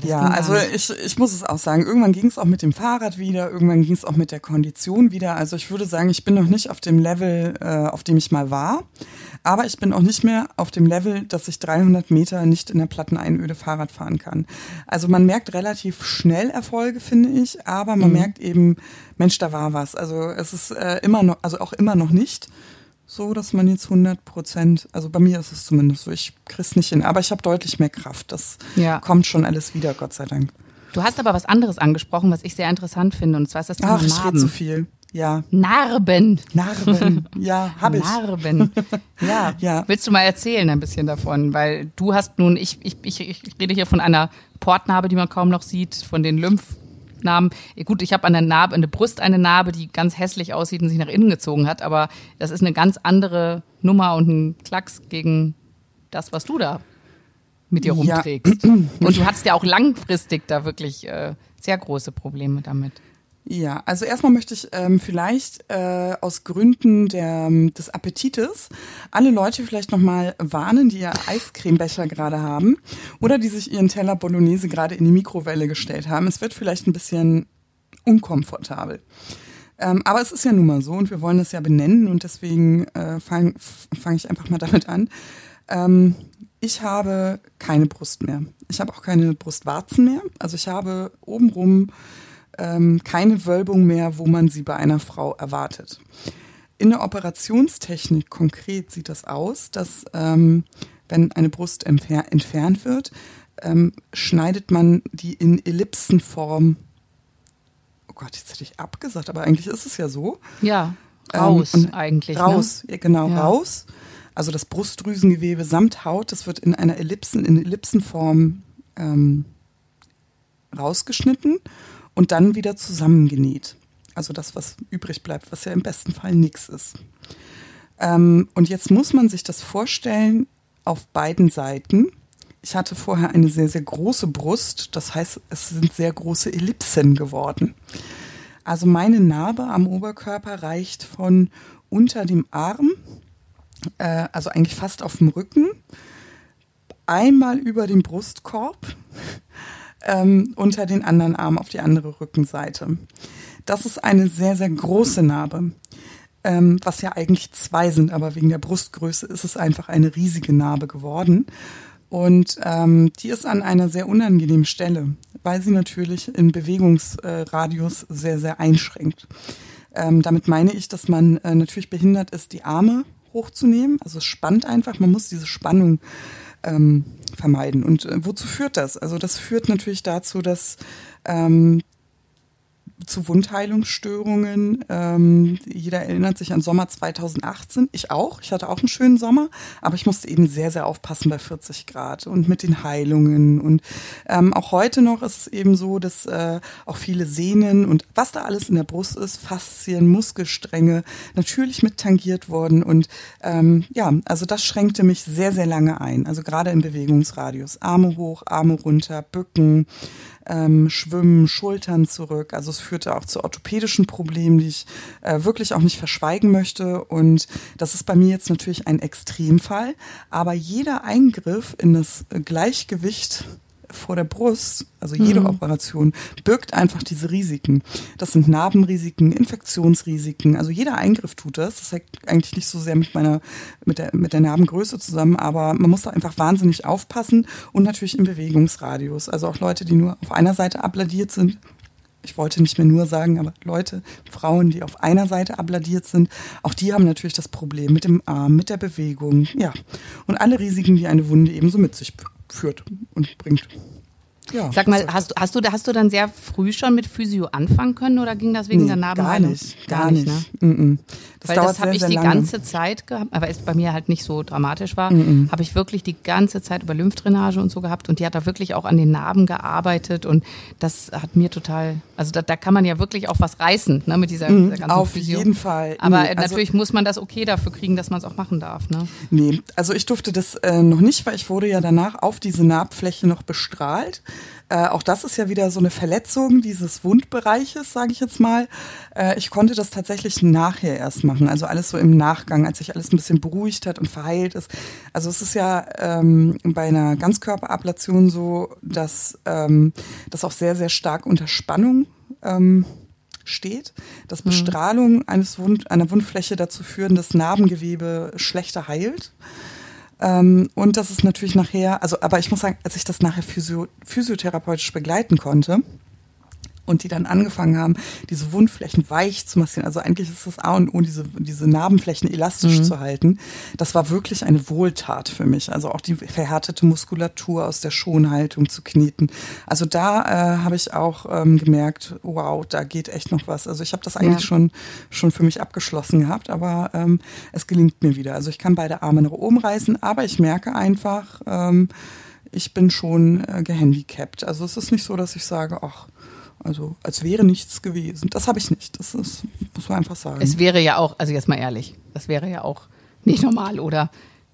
Ja, also ich, ich muss es auch sagen, irgendwann ging es auch mit dem Fahrrad wieder, irgendwann ging es auch mit der Kondition wieder. Also ich würde sagen, ich bin noch nicht auf dem Level, äh, auf dem ich mal war, aber ich bin auch nicht mehr auf dem Level, dass ich 300 Meter nicht in der Platteneinöde Fahrrad fahren kann. Also man merkt relativ schnell Erfolge, finde ich, aber man mhm. merkt eben, Mensch, da war was. Also es ist äh, immer noch, also auch immer noch nicht so, dass man jetzt 100 Prozent, also bei mir ist es zumindest so, ich krieg's nicht hin, aber ich habe deutlich mehr Kraft. Das ja. kommt schon alles wieder, Gott sei Dank. Du hast aber was anderes angesprochen, was ich sehr interessant finde, und zwar ist das Thema Ach, ich rede zu viel. Ja. Narben. Narben. Ja, habe ich. Narben. Ja. ja. Willst du mal erzählen ein bisschen davon? Weil du hast nun, ich, ich, ich, ich rede hier von einer Portnarbe, die man kaum noch sieht, von den Lymph Narben. Gut, ich habe an der Narbe, an der Brust eine Narbe, die ganz hässlich aussieht und sich nach innen gezogen hat, aber das ist eine ganz andere Nummer und ein Klacks gegen das, was du da mit dir rumträgst. Ja. Und du hattest ja auch langfristig da wirklich äh, sehr große Probleme damit. Ja, also erstmal möchte ich ähm, vielleicht äh, aus Gründen der, des Appetites alle Leute vielleicht nochmal warnen, die ihr Eiscremebecher gerade haben oder die sich ihren Teller Bolognese gerade in die Mikrowelle gestellt haben. Es wird vielleicht ein bisschen unkomfortabel. Ähm, aber es ist ja nun mal so und wir wollen das ja benennen und deswegen äh, fange fang ich einfach mal damit an. Ähm, ich habe keine Brust mehr. Ich habe auch keine Brustwarzen mehr. Also ich habe obenrum ähm, keine Wölbung mehr, wo man sie bei einer Frau erwartet. In der Operationstechnik konkret sieht das aus, dass ähm, wenn eine Brust entfer entfernt wird, ähm, schneidet man die in Ellipsenform. Oh Gott, jetzt hätte ich abgesagt, aber eigentlich ist es ja so. Ja, raus ähm, eigentlich. Ne? Raus, ne? genau, ja. raus. Also das Brustdrüsengewebe samt Haut, das wird in einer Ellipsen, in Ellipsenform ähm, rausgeschnitten und dann wieder zusammengenäht. Also das, was übrig bleibt, was ja im besten Fall nichts ist. Ähm, und jetzt muss man sich das vorstellen auf beiden Seiten. Ich hatte vorher eine sehr, sehr große Brust, das heißt, es sind sehr große Ellipsen geworden. Also meine Narbe am Oberkörper reicht von unter dem Arm, äh, also eigentlich fast auf dem Rücken, einmal über den Brustkorb, ähm, unter den anderen Arm auf die andere Rückenseite. Das ist eine sehr, sehr große Narbe, ähm, was ja eigentlich zwei sind, aber wegen der Brustgröße ist es einfach eine riesige Narbe geworden. Und ähm, die ist an einer sehr unangenehmen Stelle, weil sie natürlich in Bewegungsradius sehr, sehr einschränkt. Ähm, damit meine ich, dass man äh, natürlich behindert ist, die Arme hochzunehmen. Also es spannt einfach, man muss diese Spannung ähm, vermeiden. Und äh, wozu führt das? Also das führt natürlich dazu, dass ähm, zu Wundheilungsstörungen. Ähm, jeder erinnert sich an Sommer 2018. Ich auch. Ich hatte auch einen schönen Sommer, aber ich musste eben sehr, sehr aufpassen bei 40 Grad und mit den Heilungen. Und ähm, auch heute noch ist es eben so, dass äh, auch viele Sehnen und was da alles in der Brust ist, Faszien, Muskelstränge, natürlich mit tangiert wurden. Und ähm, ja, also das schränkte mich sehr, sehr lange ein. Also gerade im Bewegungsradius. Arme hoch, Arme runter, Bücken ähm, Schwimmen, Schultern zurück. Also es führte auch zu orthopädischen Problemen, die ich äh, wirklich auch nicht verschweigen möchte. Und das ist bei mir jetzt natürlich ein Extremfall. Aber jeder Eingriff in das Gleichgewicht vor der Brust, also jede mhm. Operation, birgt einfach diese Risiken. Das sind Narbenrisiken, Infektionsrisiken. Also jeder Eingriff tut das. Das hängt eigentlich nicht so sehr mit meiner, mit der, mit der Narbengröße zusammen, aber man muss da einfach wahnsinnig aufpassen und natürlich im Bewegungsradius. Also auch Leute, die nur auf einer Seite abladiert sind, ich wollte nicht mehr nur sagen, aber Leute, Frauen, die auf einer Seite abladiert sind, auch die haben natürlich das Problem mit dem Arm, mit der Bewegung, ja. Und alle Risiken, die eine Wunde ebenso mit sich führt und bringt. Ja, Sag mal, hast, hast, du, hast du dann sehr früh schon mit Physio anfangen können oder ging das wegen nee, der Narbenheilung? Gar nicht, gar, gar nicht. nicht ne? mm -mm. Das Weil das habe ich die lange. ganze Zeit gehabt, aber es bei mir halt nicht so dramatisch war, mm habe ich wirklich die ganze Zeit über Lymphdrainage und so gehabt und die hat da wirklich auch an den Narben gearbeitet und das hat mir total, also da, da kann man ja wirklich auch was reißen ne, mit dieser, mhm, dieser ganzen Auf Physio. jeden Fall. Aber nee, also natürlich muss man das okay dafür kriegen, dass man es auch machen darf. Ne? Nee, also ich durfte das äh, noch nicht, weil ich wurde ja danach auf diese Narbfläche noch bestrahlt. Äh, auch das ist ja wieder so eine Verletzung dieses Wundbereiches, sage ich jetzt mal. Äh, ich konnte das tatsächlich nachher erst machen, also alles so im Nachgang, als sich alles ein bisschen beruhigt hat und verheilt ist. Also es ist ja ähm, bei einer Ganzkörperablation so, dass ähm, das auch sehr, sehr stark unter Spannung ähm, steht, dass mhm. Bestrahlung eines Wund, einer Wundfläche dazu führen, dass Narbengewebe schlechter heilt. Ähm, und das ist natürlich nachher, also, aber ich muss sagen, als ich das nachher physio, physiotherapeutisch begleiten konnte, und die dann angefangen haben, diese Wundflächen weich zu massieren. Also eigentlich ist das A und O, diese, diese Narbenflächen elastisch mhm. zu halten. Das war wirklich eine Wohltat für mich. Also auch die verhärtete Muskulatur aus der Schonhaltung zu kneten. Also da äh, habe ich auch ähm, gemerkt, wow, da geht echt noch was. Also ich habe das eigentlich ja. schon, schon für mich abgeschlossen gehabt, aber ähm, es gelingt mir wieder. Also ich kann beide Arme nach oben reißen, aber ich merke einfach, ähm, ich bin schon äh, gehandicapt. Also es ist nicht so, dass ich sage, ach, also als wäre nichts gewesen. Das habe ich nicht. Das ist, muss man einfach sagen. Es wäre ja auch, also jetzt mal ehrlich, das wäre ja auch nicht normal, oder?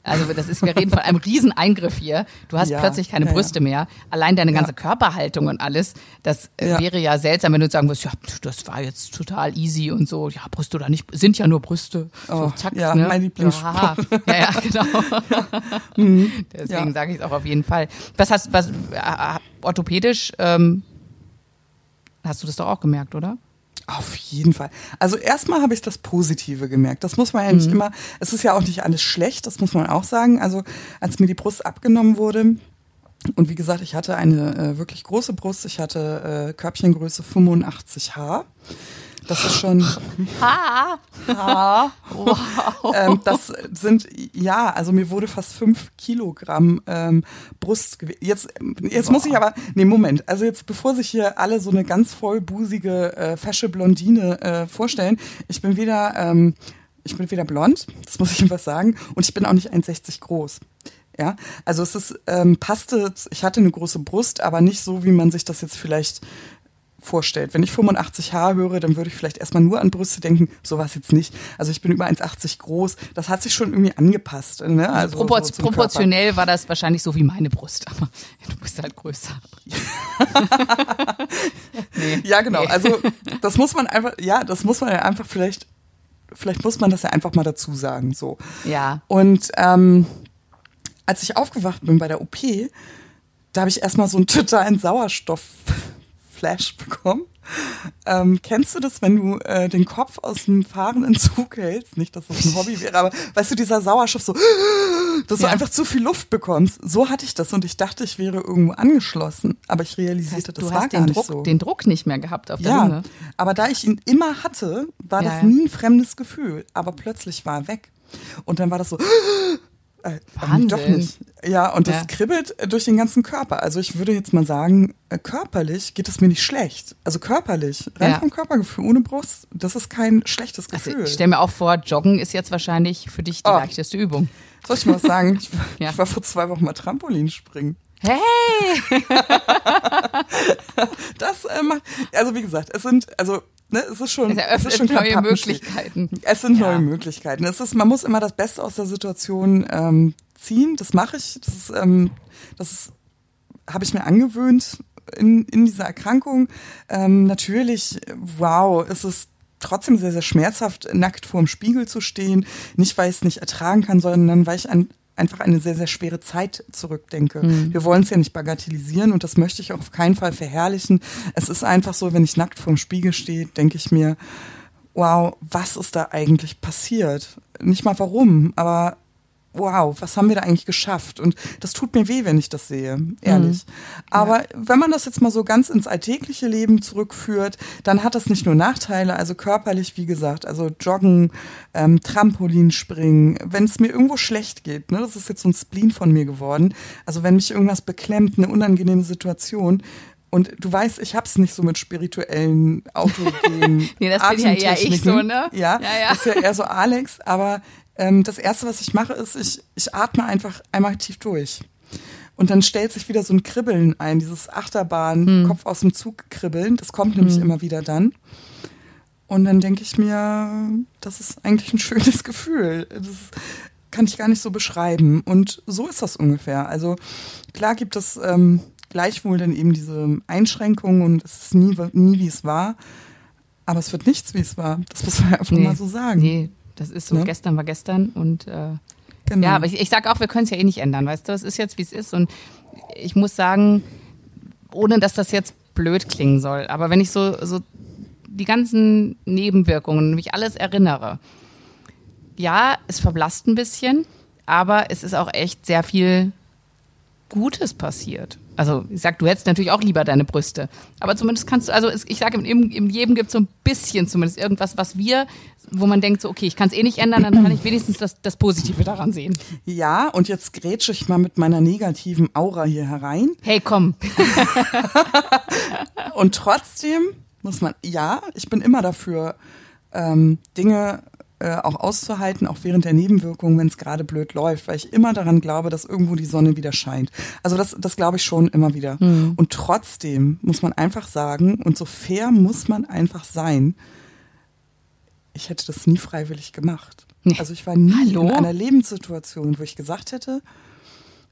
Also das ist, wir reden von einem Rieseneingriff hier. Du hast ja, plötzlich keine ja, Brüste ja. mehr. Allein deine ganze Körperhaltung und alles, das äh, wäre ja seltsam, wenn du sagen würdest, ja, das war jetzt total easy und so. Ja, Brüste oder nicht, sind ja nur Brüste. So, oh, zack, ja, ne? mein Lieblingsspruch. Ja, ja, genau. Mhm. Deswegen sage ich es auch auf jeden Fall. Was hast, was, äh, orthopädisch, ähm, Hast du das doch auch gemerkt, oder? Auf jeden Fall. Also erstmal habe ich das Positive gemerkt. Das muss man ja nicht mhm. immer, es ist ja auch nicht alles schlecht, das muss man auch sagen. Also als mir die Brust abgenommen wurde, und wie gesagt, ich hatte eine äh, wirklich große Brust, ich hatte äh, Körbchengröße 85H. Das ist schon. Ha! Ha! Wow. ähm, das sind, ja, also mir wurde fast fünf Kilogramm ähm, Brustgewicht. Jetzt, jetzt muss ich aber, nee, Moment. Also jetzt, bevor sich hier alle so eine ganz vollbusige, äh, fesche Blondine äh, vorstellen, ich bin weder, ähm, ich bin weder blond, das muss ich einfach sagen, und ich bin auch nicht 1,60 groß. Ja, also es ist, ähm, passte, ich hatte eine große Brust, aber nicht so, wie man sich das jetzt vielleicht vorstellt. Wenn ich 85 H höre, dann würde ich vielleicht erstmal nur an Brüste denken, so war es jetzt nicht. Also ich bin über 1,80 groß, das hat sich schon irgendwie angepasst. Ne? Also, also Propor so proportionell Körper. war das wahrscheinlich so wie meine Brust, aber du bist halt größer. nee, ja, genau. Nee. Also das muss man einfach, ja, das muss man ja einfach vielleicht, vielleicht muss man das ja einfach mal dazu sagen. So. Ja. Und ähm, als ich aufgewacht bin bei der OP, da habe ich erstmal so einen totalen Sauerstoff Flash bekommen. Ähm, kennst du das, wenn du äh, den Kopf aus dem fahrenden Zug hältst? Nicht, dass das ein Hobby wäre, aber weißt du, dieser Sauerstoff so, dass ja. du einfach zu viel Luft bekommst. So hatte ich das und ich dachte, ich wäre irgendwo angeschlossen, aber ich realisierte, das, heißt, das war gar nicht Druck, so. den Druck nicht mehr gehabt auf der ja, Lunge. Aber da ich ihn immer hatte, war ja, das nie ein fremdes Gefühl. Aber plötzlich war er weg. Und dann war das so, äh, Wahnsinn. Doch nicht. Ja, und das ja. kribbelt durch den ganzen Körper. Also ich würde jetzt mal sagen, äh, körperlich geht es mir nicht schlecht. Also körperlich, rein ja. vom Körpergefühl, ohne Brust, das ist kein schlechtes Gefühl. Also ich stelle mir auch vor, Joggen ist jetzt wahrscheinlich für dich die oh. leichteste Übung. Soll ich mal was sagen? Ich, ja. ich war vor zwei Wochen mal Trampolin springen. Hey! das äh, macht, also wie gesagt, es sind, also Ne, es ist schon, es, es ist schon neue Möglichkeiten. Es sind ja. neue Möglichkeiten. Es ist, man muss immer das Beste aus der Situation ähm, ziehen. Das mache ich. Das, ist, ähm, das habe ich mir angewöhnt in, in dieser Erkrankung. Ähm, natürlich, wow, ist es trotzdem sehr, sehr schmerzhaft, nackt vor dem Spiegel zu stehen. Nicht, weil ich es nicht ertragen kann, sondern weil ich ein, einfach eine sehr, sehr schwere Zeit zurückdenke. Mhm. Wir wollen es ja nicht bagatellisieren und das möchte ich auch auf keinen Fall verherrlichen. Es ist einfach so, wenn ich nackt vorm Spiegel stehe, denke ich mir, wow, was ist da eigentlich passiert? Nicht mal warum, aber wow, was haben wir da eigentlich geschafft? Und das tut mir weh, wenn ich das sehe, ehrlich. Mhm. Aber ja. wenn man das jetzt mal so ganz ins alltägliche Leben zurückführt, dann hat das nicht nur Nachteile, also körperlich, wie gesagt, also Joggen, ähm, Trampolinspringen, wenn es mir irgendwo schlecht geht, ne, das ist jetzt so ein Spleen von mir geworden, also wenn mich irgendwas beklemmt, eine unangenehme Situation, und du weißt, ich hab's nicht so mit spirituellen Autogenen. nee, das bin ja eher ich so, ne? Ja, ja, ja. das ist ja eher so Alex, aber ähm, das Erste, was ich mache, ist, ich, ich atme einfach einmal tief durch. Und dann stellt sich wieder so ein Kribbeln ein, dieses Achterbahn, hm. Kopf aus dem Zug kribbeln. Das kommt nämlich hm. immer wieder dann. Und dann denke ich mir, das ist eigentlich ein schönes Gefühl. Das kann ich gar nicht so beschreiben. Und so ist das ungefähr. Also klar gibt es ähm, gleichwohl dann eben diese Einschränkungen und es ist nie, nie wie es war. Aber es wird nichts, wie es war. Das muss man einfach nee. mal so sagen. Nee, das ist so, ne? gestern war gestern und äh, genau. ja, aber ich, ich sage auch, wir können es ja eh nicht ändern, weißt du, es ist jetzt, wie es ist und ich muss sagen, ohne dass das jetzt blöd klingen soll, aber wenn ich so, so die ganzen Nebenwirkungen, mich alles erinnere, ja, es verblasst ein bisschen, aber es ist auch echt sehr viel Gutes passiert. Also ich sag, du hättest natürlich auch lieber deine Brüste. Aber zumindest kannst du, also ich sage, im, im jedem gibt es so ein bisschen zumindest irgendwas, was wir, wo man denkt, so, okay, ich kann es eh nicht ändern, dann kann ich wenigstens das, das Positive daran sehen. Ja, und jetzt grätsche ich mal mit meiner negativen Aura hier herein. Hey, komm. und trotzdem muss man, ja, ich bin immer dafür, ähm, Dinge äh, auch auszuhalten, auch während der Nebenwirkungen, wenn es gerade blöd läuft, weil ich immer daran glaube, dass irgendwo die Sonne wieder scheint. Also das, das glaube ich schon immer wieder. Mhm. Und trotzdem muss man einfach sagen, und so fair muss man einfach sein, ich hätte das nie freiwillig gemacht. Also ich war nie Hallo? in einer Lebenssituation, wo ich gesagt hätte,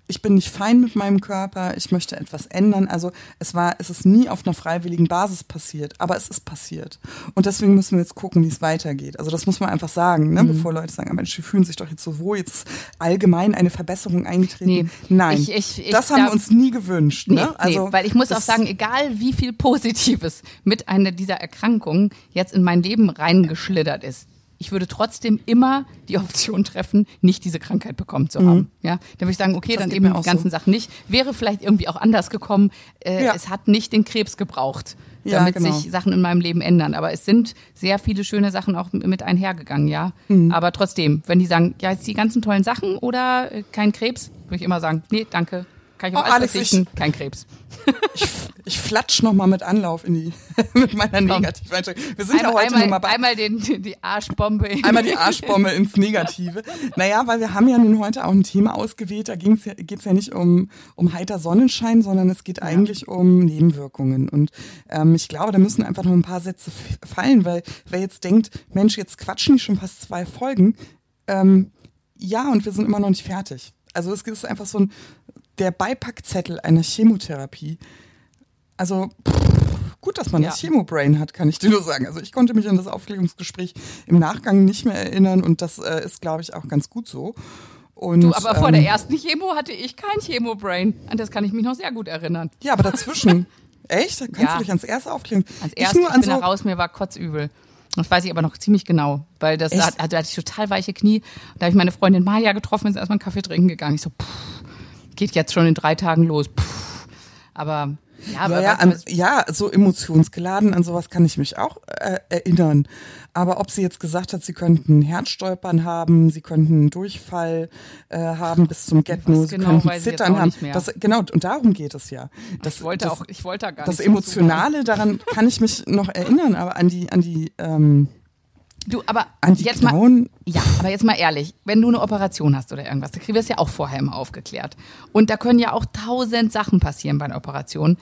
ich bin nicht fein mit meinem Körper, ich möchte etwas ändern. Also es war, es ist nie auf einer freiwilligen Basis passiert, aber es ist passiert. Und deswegen müssen wir jetzt gucken, wie es weitergeht. Also das muss man einfach sagen, ne? Mhm. bevor Leute sagen, Mensch, die fühlen sich doch jetzt so wohl, jetzt ist allgemein eine Verbesserung eingetreten. Nee, Nein, ich, ich, ich, das haben wir uns nie gewünscht. Nee, ne? also, nee, weil ich muss auch sagen, egal wie viel Positives mit einer dieser Erkrankungen jetzt in mein Leben reingeschlittert ist, ich würde trotzdem immer die Option treffen, nicht diese Krankheit bekommen zu haben. Mhm. Ja, dann würde ich sagen, okay, das dann eben die ganzen so. Sachen nicht. Wäre vielleicht irgendwie auch anders gekommen. Äh, ja. Es hat nicht den Krebs gebraucht, damit ja, genau. sich Sachen in meinem Leben ändern. Aber es sind sehr viele schöne Sachen auch mit einhergegangen, ja. Mhm. Aber trotzdem, wenn die sagen, ja, jetzt die ganzen tollen Sachen oder äh, kein Krebs, würde ich immer sagen, nee, danke, kann ich auf oh, alles verzichten, kein Krebs. Ich, ich flatsch noch mal mit Anlauf in die mit meiner Negativeinstellung. Wir sind einmal, ja heute einmal, nur mal bei einmal den, die Arschbombe. Einmal die Arschbombe ins Negative. Naja, weil wir haben ja nun heute auch ein Thema ausgewählt. Da ging's ja, geht's ja nicht um um heiter Sonnenschein, sondern es geht ja. eigentlich um Nebenwirkungen. Und ähm, ich glaube, da müssen einfach noch ein paar Sätze fallen, weil wer jetzt denkt, Mensch, jetzt quatschen die schon fast zwei Folgen. Ähm, ja, und wir sind immer noch nicht fertig. Also es ist einfach so ein der Beipackzettel einer Chemotherapie. Also pff, gut, dass man ja. das Chemobrain hat, kann ich dir nur sagen. Also ich konnte mich an das Aufklärungsgespräch im Nachgang nicht mehr erinnern und das äh, ist, glaube ich, auch ganz gut so. Und, du, aber ähm, vor der ähm, ersten Chemo hatte ich kein Chemobrain. An das kann ich mich noch sehr gut erinnern. Ja, aber dazwischen. Echt? Kannst ja. du dich ans erste aufklären? Ans erste, ich, nur ich bin so da raus, mir war kotzübel. Das weiß ich aber noch ziemlich genau, weil das da, da, hatte ich total weiche Knie. Da habe ich meine Freundin Maja getroffen, ist erstmal einen Kaffee trinken gegangen. Ich so, pff, geht jetzt schon in drei Tagen los. Puh. Aber ja, aber ja, an, ja, so emotionsgeladen an sowas kann ich mich auch äh, erinnern. Aber ob sie jetzt gesagt hat, sie könnten Herzstolpern haben, sie könnten Durchfall äh, haben bis zum Get-No, sie genau, könnten Zittern haben. Das, genau, und darum geht es ja. Das, ich wollte das, auch, ich wollte gar nicht. Das Emotionale, daran kann ich mich noch erinnern, aber an die, an die ähm, Du, aber jetzt mal, ja, aber jetzt mal ehrlich, wenn du eine Operation hast oder irgendwas, da kriegen wir es ja auch vorher immer aufgeklärt. Und da können ja auch tausend Sachen passieren bei einer Operation.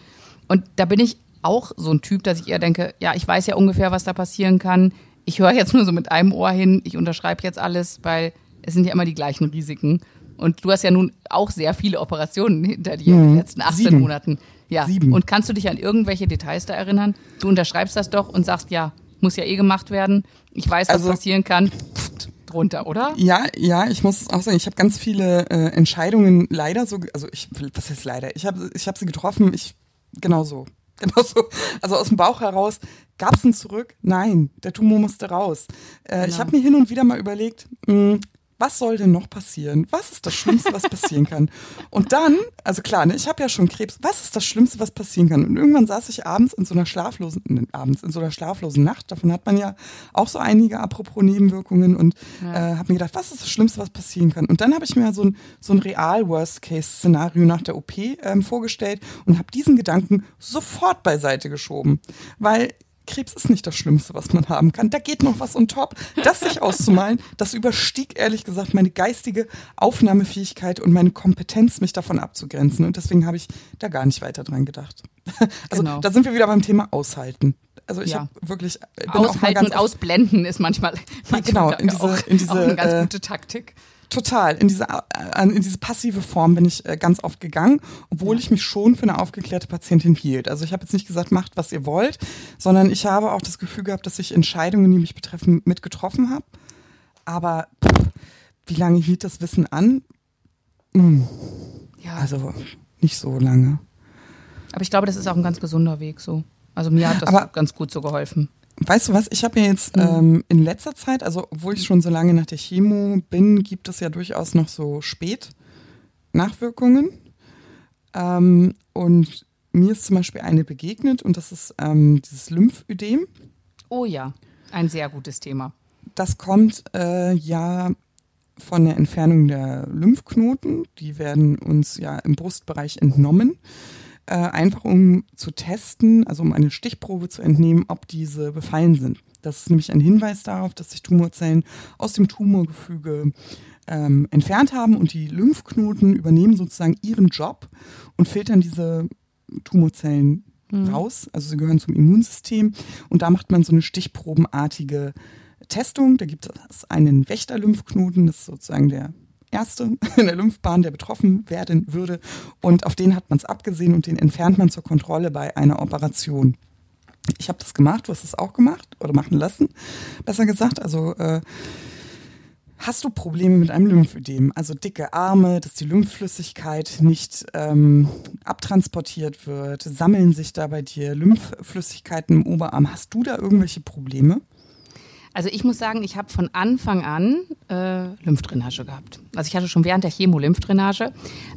Und da bin ich auch so ein Typ, dass ich eher denke, ja, ich weiß ja ungefähr, was da passieren kann. Ich höre jetzt nur so mit einem Ohr hin, ich unterschreibe jetzt alles, weil es sind ja immer die gleichen Risiken. Und du hast ja nun auch sehr viele Operationen hinter dir mhm. in den letzten 18 Sieben. Monaten. Ja. Sieben. Und kannst du dich an irgendwelche Details da erinnern? Du unterschreibst das doch und sagst, ja, muss ja eh gemacht werden. Ich weiß, was also, passieren kann. Pft, drunter, oder? Ja, ja, ich muss auch sagen, ich habe ganz viele äh, Entscheidungen leider so, also ich, was heißt leider? Ich habe ich hab sie getroffen, ich, genau so. Genau so. Also aus dem Bauch heraus, gab es ein Zurück? Nein, der Tumor musste raus. Äh, genau. Ich habe mir hin und wieder mal überlegt, mh, hm, was soll denn noch passieren? Was ist das Schlimmste, was passieren kann? Und dann, also klar, ne, ich habe ja schon Krebs, was ist das Schlimmste, was passieren kann? Und irgendwann saß ich abends in so einer schlaflosen, ne, abends in so einer schlaflosen Nacht, davon hat man ja auch so einige apropos Nebenwirkungen und ja. äh, habe mir gedacht, was ist das Schlimmste, was passieren kann? Und dann habe ich mir so ein, so ein Real-Worst-Case-Szenario nach der OP ähm, vorgestellt und habe diesen Gedanken sofort beiseite geschoben, weil Krebs ist nicht das Schlimmste, was man haben kann. Da geht noch was on top. Das sich auszumalen, das überstieg ehrlich gesagt meine geistige Aufnahmefähigkeit und meine Kompetenz, mich davon abzugrenzen. Und deswegen habe ich da gar nicht weiter dran gedacht. Also genau. da sind wir wieder beim Thema Aushalten. Also ich ja. habe wirklich Aushalten und Ausblenden ist manchmal, manchmal genau in diese, auch, in diese auch eine ganz äh, gute Taktik. Total. In diese, äh, in diese passive Form bin ich äh, ganz oft gegangen, obwohl ich mich schon für eine aufgeklärte Patientin hielt. Also ich habe jetzt nicht gesagt, macht, was ihr wollt, sondern ich habe auch das Gefühl gehabt, dass ich Entscheidungen, die mich betreffen, mitgetroffen habe. Aber pff, wie lange hielt das Wissen an? Hm. Ja. Also nicht so lange. Aber ich glaube, das ist auch ein ganz gesunder Weg so. Also mir hat das Aber ganz gut so geholfen. Weißt du was, ich habe ja jetzt mhm. ähm, in letzter Zeit, also obwohl ich schon so lange nach der Chemo bin, gibt es ja durchaus noch so spät Nachwirkungen. Ähm, und mir ist zum Beispiel eine begegnet und das ist ähm, dieses Lymphödem. Oh ja, ein sehr gutes Thema. Das kommt äh, ja von der Entfernung der Lymphknoten. Die werden uns ja im Brustbereich entnommen äh, einfach um zu testen, also um eine Stichprobe zu entnehmen, ob diese befallen sind. Das ist nämlich ein Hinweis darauf, dass sich Tumorzellen aus dem Tumorgefüge ähm, entfernt haben und die Lymphknoten übernehmen sozusagen ihren Job und filtern diese Tumorzellen mhm. raus. Also sie gehören zum Immunsystem und da macht man so eine stichprobenartige Testung. Da gibt es einen Wächterlymphknoten, das ist sozusagen der erste in der Lymphbahn, der betroffen werden würde. Und auf den hat man es abgesehen und den entfernt man zur Kontrolle bei einer Operation. Ich habe das gemacht, du hast es auch gemacht oder machen lassen, besser gesagt. Also äh, hast du Probleme mit einem Lymphödem, also dicke Arme, dass die Lymphflüssigkeit nicht ähm, abtransportiert wird, sammeln sich da bei dir Lymphflüssigkeiten im Oberarm. Hast du da irgendwelche Probleme? Also ich muss sagen, ich habe von Anfang an äh, Lymphdrainage gehabt. Also ich hatte schon während der Chemo Lymphdrainage,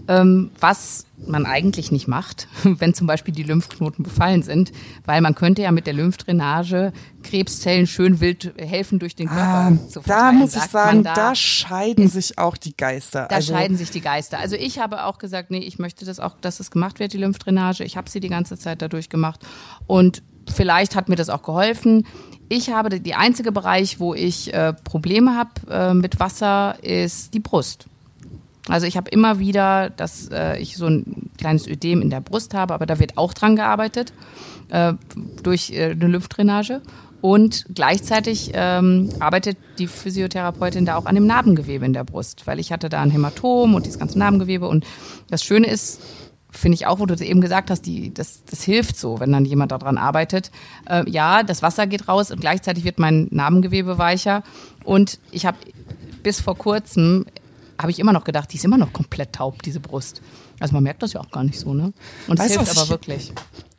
ähm, was man eigentlich nicht macht, wenn zum Beispiel die Lymphknoten befallen sind, weil man könnte ja mit der Lymphdrainage Krebszellen schön wild helfen durch den Körper ah, zu verteilen. Da muss ich sagen, da, da, scheiden sich auch die Geister. Da also, scheiden sich die Geister. Also ich habe auch gesagt, nee, ich möchte das auch, dass es gemacht wird, die Lymphdrainage. Ich habe sie die ganze Zeit dadurch gemacht und vielleicht hat mir das auch geholfen. Ich habe die einzige Bereich, wo ich äh, Probleme habe äh, mit Wasser, ist die Brust. Also ich habe immer wieder, dass äh, ich so ein kleines Ödem in der Brust habe, aber da wird auch dran gearbeitet äh, durch äh, eine Lymphdrainage. Und gleichzeitig ähm, arbeitet die Physiotherapeutin da auch an dem Narbengewebe in der Brust, weil ich hatte da ein Hämatom und dieses ganze Narbengewebe. Und das Schöne ist, finde ich auch, wo du eben gesagt hast, die, das, das hilft so, wenn dann jemand daran arbeitet. Äh, ja, das Wasser geht raus und gleichzeitig wird mein Narbengewebe weicher. Und ich habe bis vor kurzem, habe ich immer noch gedacht, die ist immer noch komplett taub, diese Brust. Also man merkt das ja auch gar nicht so, ne? Und es hilft aber ich, wirklich.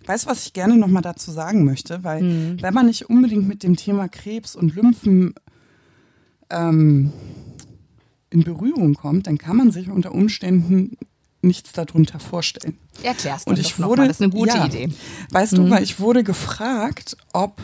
Weißt du, was ich gerne nochmal dazu sagen möchte? Weil mhm. wenn man nicht unbedingt mit dem Thema Krebs und Lymphen ähm, in Berührung kommt, dann kann man sich unter Umständen nichts darunter vorstellen. Erklärst und ich wurde, mal. das ist eine gute ja, Idee. Weißt mhm. du, weil ich wurde gefragt, ob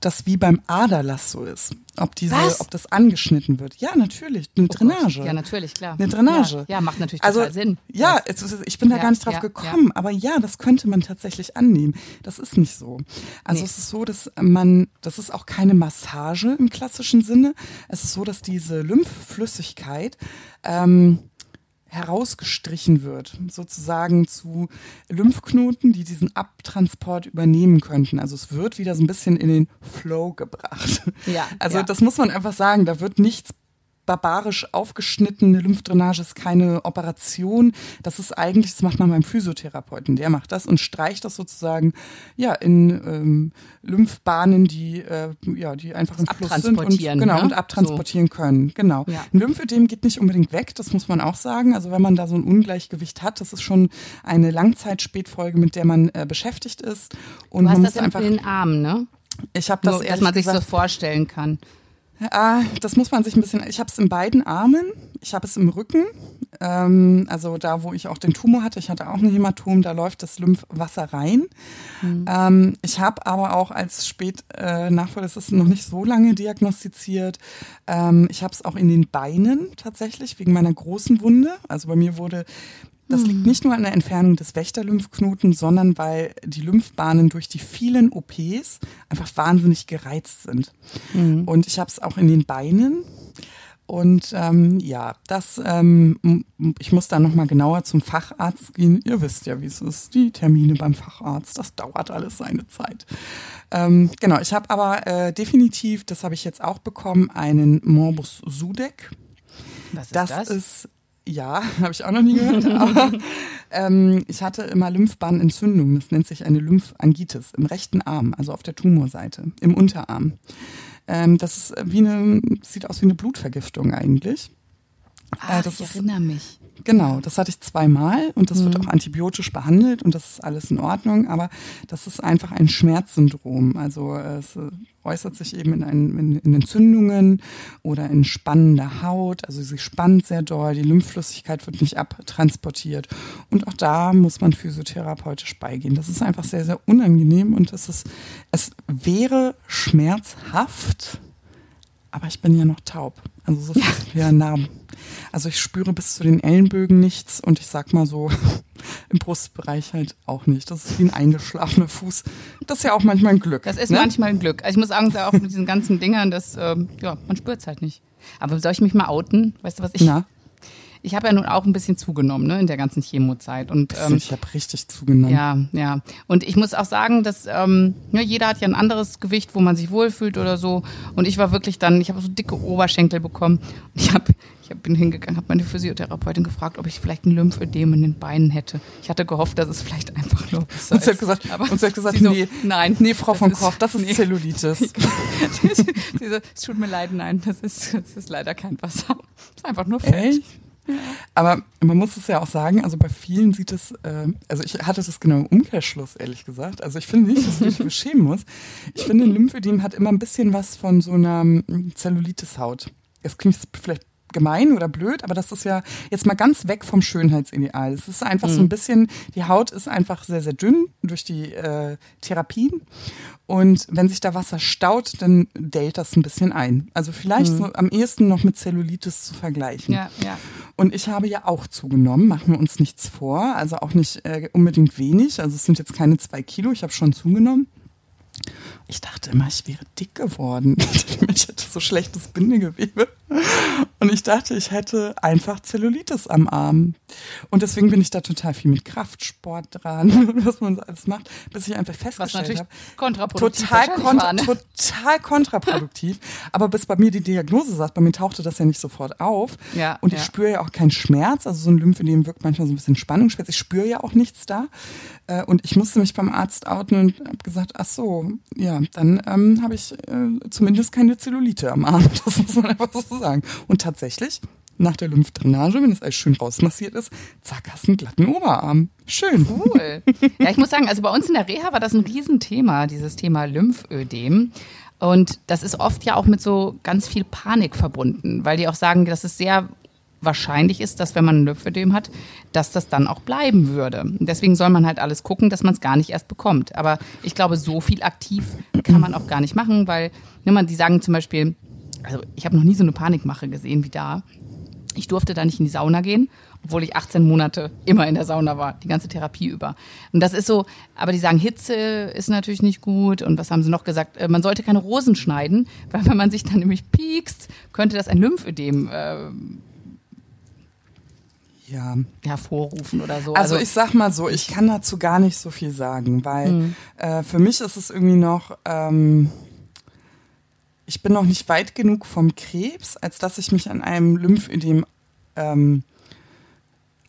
das wie beim Aderlass so ist. Ob diese, Was? ob das angeschnitten wird. Ja, natürlich. Eine oh Drainage. Gott. Ja, natürlich, klar. Eine Drainage. Ja, ja macht natürlich also, total Sinn. Ja, es, ich bin da ja, gar nicht drauf ja, gekommen. Aber ja, das könnte man tatsächlich annehmen. Das ist nicht so. Also nee. es ist so, dass man, das ist auch keine Massage im klassischen Sinne. Es ist so, dass diese Lymphflüssigkeit ähm, herausgestrichen wird, sozusagen zu Lymphknoten, die diesen Abtransport übernehmen könnten. Also es wird wieder so ein bisschen in den Flow gebracht. Ja, also ja. das muss man einfach sagen, da wird nichts barbarisch aufgeschnittene Lymphdrainage ist keine Operation. Das ist eigentlich, das macht man beim Physiotherapeuten. Der macht das und streicht das sozusagen ja in ähm, Lymphbahnen, die äh, ja die einfach im Fluss sind und genau ne? und abtransportieren so. können. Genau. Ja. Ein Lymphödem geht nicht unbedingt weg, das muss man auch sagen. Also wenn man da so ein Ungleichgewicht hat, das ist schon eine Langzeitspätfolge, mit der man äh, beschäftigt ist. Und du hast man das muss einfach in den Armen, ne? Ich habe das Nur, dass man sich so vorstellen kann. Ah, das muss man sich ein bisschen. Ich habe es in beiden Armen, ich habe es im Rücken, ähm, also da, wo ich auch den Tumor hatte. Ich hatte auch ein Hämatom, da läuft das Lymphwasser rein. Mhm. Ähm, ich habe aber auch als spät äh, Nachfolger, das ist noch nicht so lange diagnostiziert. Ähm, ich habe es auch in den Beinen tatsächlich wegen meiner großen Wunde. Also bei mir wurde das liegt nicht nur an der Entfernung des Wächterlymphknoten, sondern weil die Lymphbahnen durch die vielen OPs einfach wahnsinnig gereizt sind. Mhm. Und ich habe es auch in den Beinen. Und ähm, ja, das, ähm, ich muss da nochmal genauer zum Facharzt gehen. Ihr wisst ja, wie es ist, die Termine beim Facharzt, das dauert alles seine Zeit. Ähm, genau, ich habe aber äh, definitiv, das habe ich jetzt auch bekommen, einen Morbus Sudeck. Was ist das? Das ist ja, habe ich auch noch nie gehört. Aber ähm, ich hatte immer Lymphbahnentzündung. Das nennt sich eine Lymphangitis im rechten Arm, also auf der Tumorseite, im Unterarm. Ähm, das ist wie eine, sieht aus wie eine Blutvergiftung eigentlich. Ach, äh, ich erinnere mich. Genau, das hatte ich zweimal und das mhm. wird auch antibiotisch behandelt und das ist alles in Ordnung, aber das ist einfach ein Schmerzsyndrom. Also es äh, äußert sich eben in, ein, in, in Entzündungen oder in spannender Haut. Also sie spannt sehr doll, die Lymphflüssigkeit wird nicht abtransportiert und auch da muss man physiotherapeutisch beigehen. Das ist einfach sehr, sehr unangenehm und es ist, es wäre schmerzhaft, aber ich bin ja noch taub. Also so viel ja. Narben. Also ich spüre bis zu den Ellenbögen nichts und ich sag mal so, im Brustbereich halt auch nicht. Das ist wie ein eingeschlafener Fuß. Das ist ja auch manchmal ein Glück. Das ist ne? manchmal ein Glück. Also ich muss sagen, auch mit diesen ganzen Dingern, das, ähm, ja, man spürt es halt nicht. Aber soll ich mich mal outen? Weißt du, was ich. Na? Ich habe ja nun auch ein bisschen zugenommen ne, in der ganzen Chemozeit. Und, ähm, ich habe richtig zugenommen. Ja, ja. Und ich muss auch sagen, dass ähm, ja, jeder hat ja ein anderes Gewicht, wo man sich wohlfühlt oder so. Und ich war wirklich dann, ich habe so dicke Oberschenkel bekommen. Ich habe ich bin hingegangen, habe meine Physiotherapeutin gefragt, ob ich vielleicht ein Lymphödem in den Beinen hätte. Ich hatte gehofft, dass es vielleicht einfach nur ist. Und sie hat gesagt, aber und sie hat gesagt so, nee, nein, nee, Frau von Koch, das ist nee. Zellulitis. sie so, es tut mir leid, nein, das ist, das ist leider kein Wasser. Das ist einfach nur Fett. Echt? Aber man muss es ja auch sagen, also bei vielen sieht es, äh, also ich hatte das genau im Umkehrschluss, ehrlich gesagt. Also ich finde nicht, dass man sich beschämen muss. Ich finde, Lymphödem hat immer ein bisschen was von so einer hm, Zellulitis-Haut. Es klingt vielleicht gemein oder blöd, aber das ist ja jetzt mal ganz weg vom Schönheitsideal. Es ist einfach mhm. so ein mhm. bisschen, die Haut ist einfach sehr, sehr dünn durch die äh, Therapien. Und wenn sich da Wasser staut, dann dellt das ein bisschen ein. Also vielleicht mhm. so am ehesten noch mit Zellulitis zu vergleichen. Ja, ja. Und ich habe ja auch zugenommen, machen wir uns nichts vor. Also auch nicht äh, unbedingt wenig. Also es sind jetzt keine zwei Kilo, ich habe schon zugenommen. Ich dachte immer, ich wäre dick geworden. Ich hätte so schlechtes Bindegewebe. Und ich dachte, ich hätte einfach Zellulitis am Arm. Und deswegen bin ich da total viel mit Kraftsport dran, was man so alles macht, bis ich einfach festgestellt habe. Kontraproduktiv total, kontra ne? total kontraproduktiv. Aber bis bei mir die Diagnose saß, bei mir tauchte das ja nicht sofort auf. Ja, und ich ja. spüre ja auch keinen Schmerz. Also so ein Lymphödem wirkt manchmal so ein bisschen Spannungsschmerz. Ich spüre ja auch nichts da. Äh, und ich musste mich beim Arzt outen und habe gesagt, ach so, ja, dann ähm, habe ich äh, zumindest keine Zellulite am Arm. Das muss man einfach so sagen. Und tatsächlich, nach der Lymphdrainage, wenn es alles schön rausmassiert ist, zack, hast einen glatten Oberarm. Schön. Cool. Ja, ich muss sagen, also bei uns in der Reha war das ein Riesenthema, dieses Thema Lymphödem. Und das ist oft ja auch mit so ganz viel Panik verbunden, weil die auch sagen, dass es sehr wahrscheinlich ist, dass wenn man ein Lymphödem hat, dass das dann auch bleiben würde. deswegen soll man halt alles gucken, dass man es gar nicht erst bekommt. Aber ich glaube, so viel aktiv kann man auch gar nicht machen, weil ne, man, die sagen zum Beispiel, also ich habe noch nie so eine Panikmache gesehen wie da. Ich durfte da nicht in die Sauna gehen, obwohl ich 18 Monate immer in der Sauna war, die ganze Therapie über. Und das ist so, aber die sagen, Hitze ist natürlich nicht gut. Und was haben sie noch gesagt? Äh, man sollte keine Rosen schneiden, weil wenn man sich dann nämlich piekst, könnte das ein Lymphödem äh, ja. hervorrufen oder so. Also, also, ich sag mal so, ich kann dazu gar nicht so viel sagen, weil mhm. äh, für mich ist es irgendwie noch, ähm, ich bin noch nicht weit genug vom Krebs, als dass ich mich an einem Lymphödem ähm,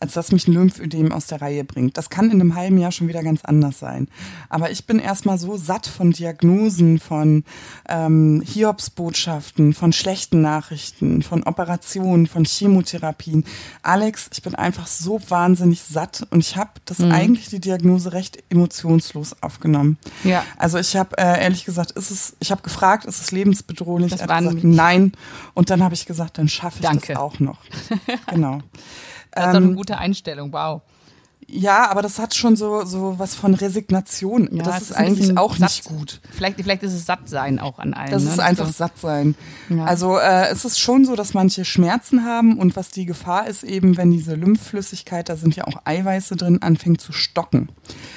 als dass mich ein Lymphödem aus der Reihe bringt. Das kann in einem halben Jahr schon wieder ganz anders sein. Aber ich bin erstmal so satt von Diagnosen, von ähm, Hiobsbotschaften, von schlechten Nachrichten, von Operationen, von Chemotherapien. Alex, ich bin einfach so wahnsinnig satt und ich habe das mhm. eigentlich die Diagnose recht emotionslos aufgenommen. Ja. Also ich habe äh, ehrlich gesagt, ist es, ich habe gefragt, ist es lebensbedrohlich? Das er hat gesagt, nein. Und dann habe ich gesagt, dann schaffe ich Danke. das auch noch. genau. Das ist doch eine ähm, gute Einstellung, wow. Ja, aber das hat schon so, so was von Resignation. Ja, das ist, ist eigentlich auch satt. nicht gut. Vielleicht, vielleicht ist es Sattsein auch an allem. Das ne? ist einfach so. Sattsein. Ja. Also äh, es ist schon so, dass manche Schmerzen haben und was die Gefahr ist eben, wenn diese Lymphflüssigkeit, da sind ja auch Eiweiße drin, anfängt zu stocken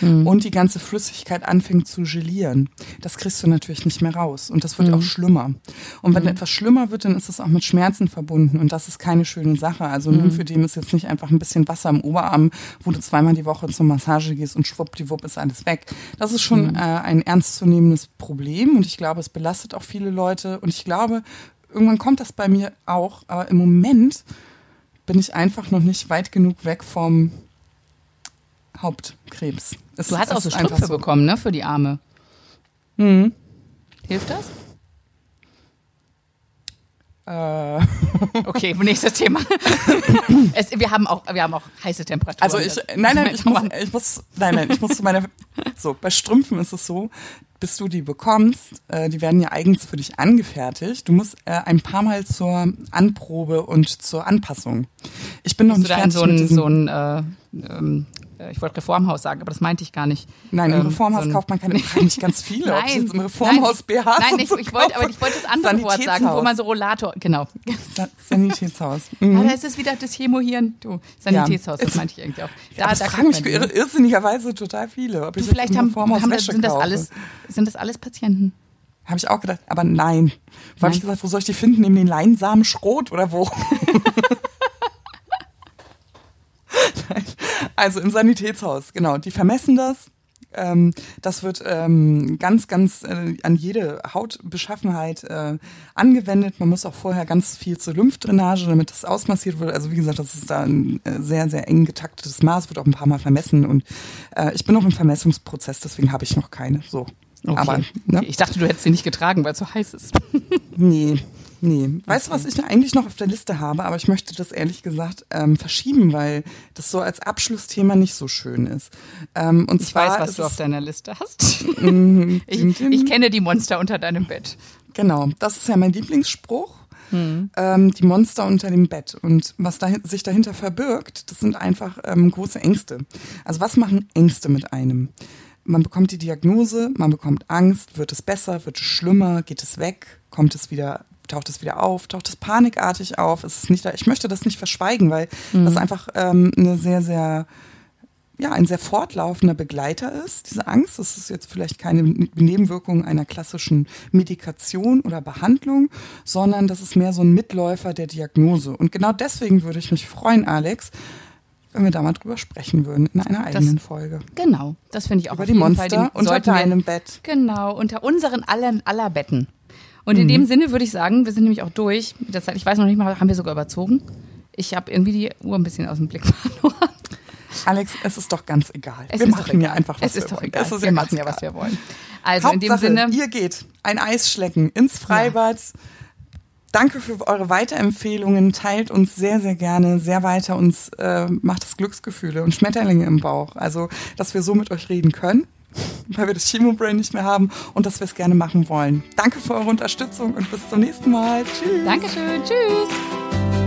mhm. und die ganze Flüssigkeit anfängt zu gelieren. Das kriegst du natürlich nicht mehr raus und das wird mhm. auch schlimmer. Und wenn mhm. etwas schlimmer wird, dann ist es auch mit Schmerzen verbunden und das ist keine schöne Sache. Also mhm. Lymphödem ist jetzt nicht einfach ein bisschen Wasser im Oberarm, wo du zwei zweimal die Woche zur Massage gehst und schwuppdiwupp ist alles weg. Das ist schon mhm. äh, ein ernstzunehmendes Problem und ich glaube, es belastet auch viele Leute und ich glaube, irgendwann kommt das bei mir auch, aber im Moment bin ich einfach noch nicht weit genug weg vom Hauptkrebs. Es, du hast auch so Strümpfe so. bekommen, ne, für die Arme. Mhm. Hilft das? Äh. Okay, nächstes Thema. es, wir haben auch, wir haben auch heiße Temperaturen. Also ich, nein, nein, ich muss, ich muss, nein, nein, ich muss zu meiner, so, bei Strümpfen ist es so, bis du die bekommst, äh, die werden ja eigens für dich angefertigt. Du musst äh, ein paar Mal zur Anprobe und zur Anpassung. Ich bin noch Bist nicht du da in so ein, so ein äh, ähm, äh, ich wollte Reformhaus sagen, aber das meinte ich gar nicht. Nein, im ähm, Reformhaus so kauft man keine, nicht ganz viele. nein, Ob jetzt im Reformhaus nein, BH Nein, ich, ich wollte, aber ich wollte das andere Wort sagen, wo man so Rollator, genau. Sa Sanitätshaus. Mhm. Ah, da ist es wieder das Hämohirn. Du, Sanitätshaus, ja. das meinte ich irgendwie auch. Da, ja, das da fragen mich irr irrsinnigerweise total viele. Ob ich vielleicht haben, haben das, sind, das alles, sind das alles Patienten? Habe ich auch gedacht, aber nein. Wo habe ich gesagt, wo soll ich die finden? Neben den Leinsamen Schrot oder wo? Also im Sanitätshaus, genau. Die vermessen das. Ähm, das wird ähm, ganz, ganz äh, an jede Hautbeschaffenheit äh, angewendet. Man muss auch vorher ganz viel zur Lymphdrainage, damit das ausmassiert wird. Also wie gesagt, das ist da ein äh, sehr, sehr eng getaktetes Maß, wird auch ein paar Mal vermessen. Und äh, ich bin noch im Vermessungsprozess, deswegen habe ich noch keine. So. Okay. Aber, ne? okay. Ich dachte, du hättest sie nicht getragen, weil es so heiß ist. nee, Nee. Weißt du, was ich eigentlich noch auf der Liste habe, aber ich möchte das ehrlich gesagt ähm, verschieben, weil das so als Abschlussthema nicht so schön ist. Ähm, und ich weiß, was du auf deiner Liste hast. Mhm. ich, ich kenne die Monster unter deinem Bett. Genau, das ist ja mein Lieblingsspruch. Mhm. Ähm, die Monster unter dem Bett. Und was da, sich dahinter verbirgt, das sind einfach ähm, große Ängste. Also was machen Ängste mit einem? Man bekommt die Diagnose, man bekommt Angst, wird es besser, wird es schlimmer, geht es weg, kommt es wieder taucht es wieder auf, taucht es panikartig auf, ist es nicht da. Ich möchte das nicht verschweigen, weil mhm. das einfach ähm, eine sehr, sehr, ja, ein sehr fortlaufender Begleiter ist, diese Angst. Das ist jetzt vielleicht keine Nebenwirkung einer klassischen Medikation oder Behandlung, sondern das ist mehr so ein Mitläufer der Diagnose. Und genau deswegen würde ich mich freuen, Alex, wenn wir da mal drüber sprechen würden in einer eigenen das, Folge. Genau, das finde ich auch. Über die Monster unter deinem Bett. Genau, unter unseren aller, aller Betten. Und in mhm. dem Sinne würde ich sagen, wir sind nämlich auch durch mit der Zeit. Ich weiß noch nicht mal, haben wir sogar überzogen? Ich habe irgendwie die Uhr ein bisschen aus dem Blick verloren. Alex, es ist doch ganz egal. Es wir machen ja einfach, was es ist wir doch wollen. Egal. Es ist wir machen ja, was wir wollen. Also Hauptsache, in dem Sinne. Ihr geht ein Eis schlecken ins Freibad. Ja. Danke für eure Weiterempfehlungen. Teilt uns sehr, sehr gerne, sehr weiter. Uns äh, macht es Glücksgefühle und Schmetterlinge im Bauch. Also, dass wir so mit euch reden können weil wir das Chemo-Brain nicht mehr haben und dass wir es gerne machen wollen. Danke für eure Unterstützung und bis zum nächsten Mal. Tschüss. Dankeschön. Tschüss.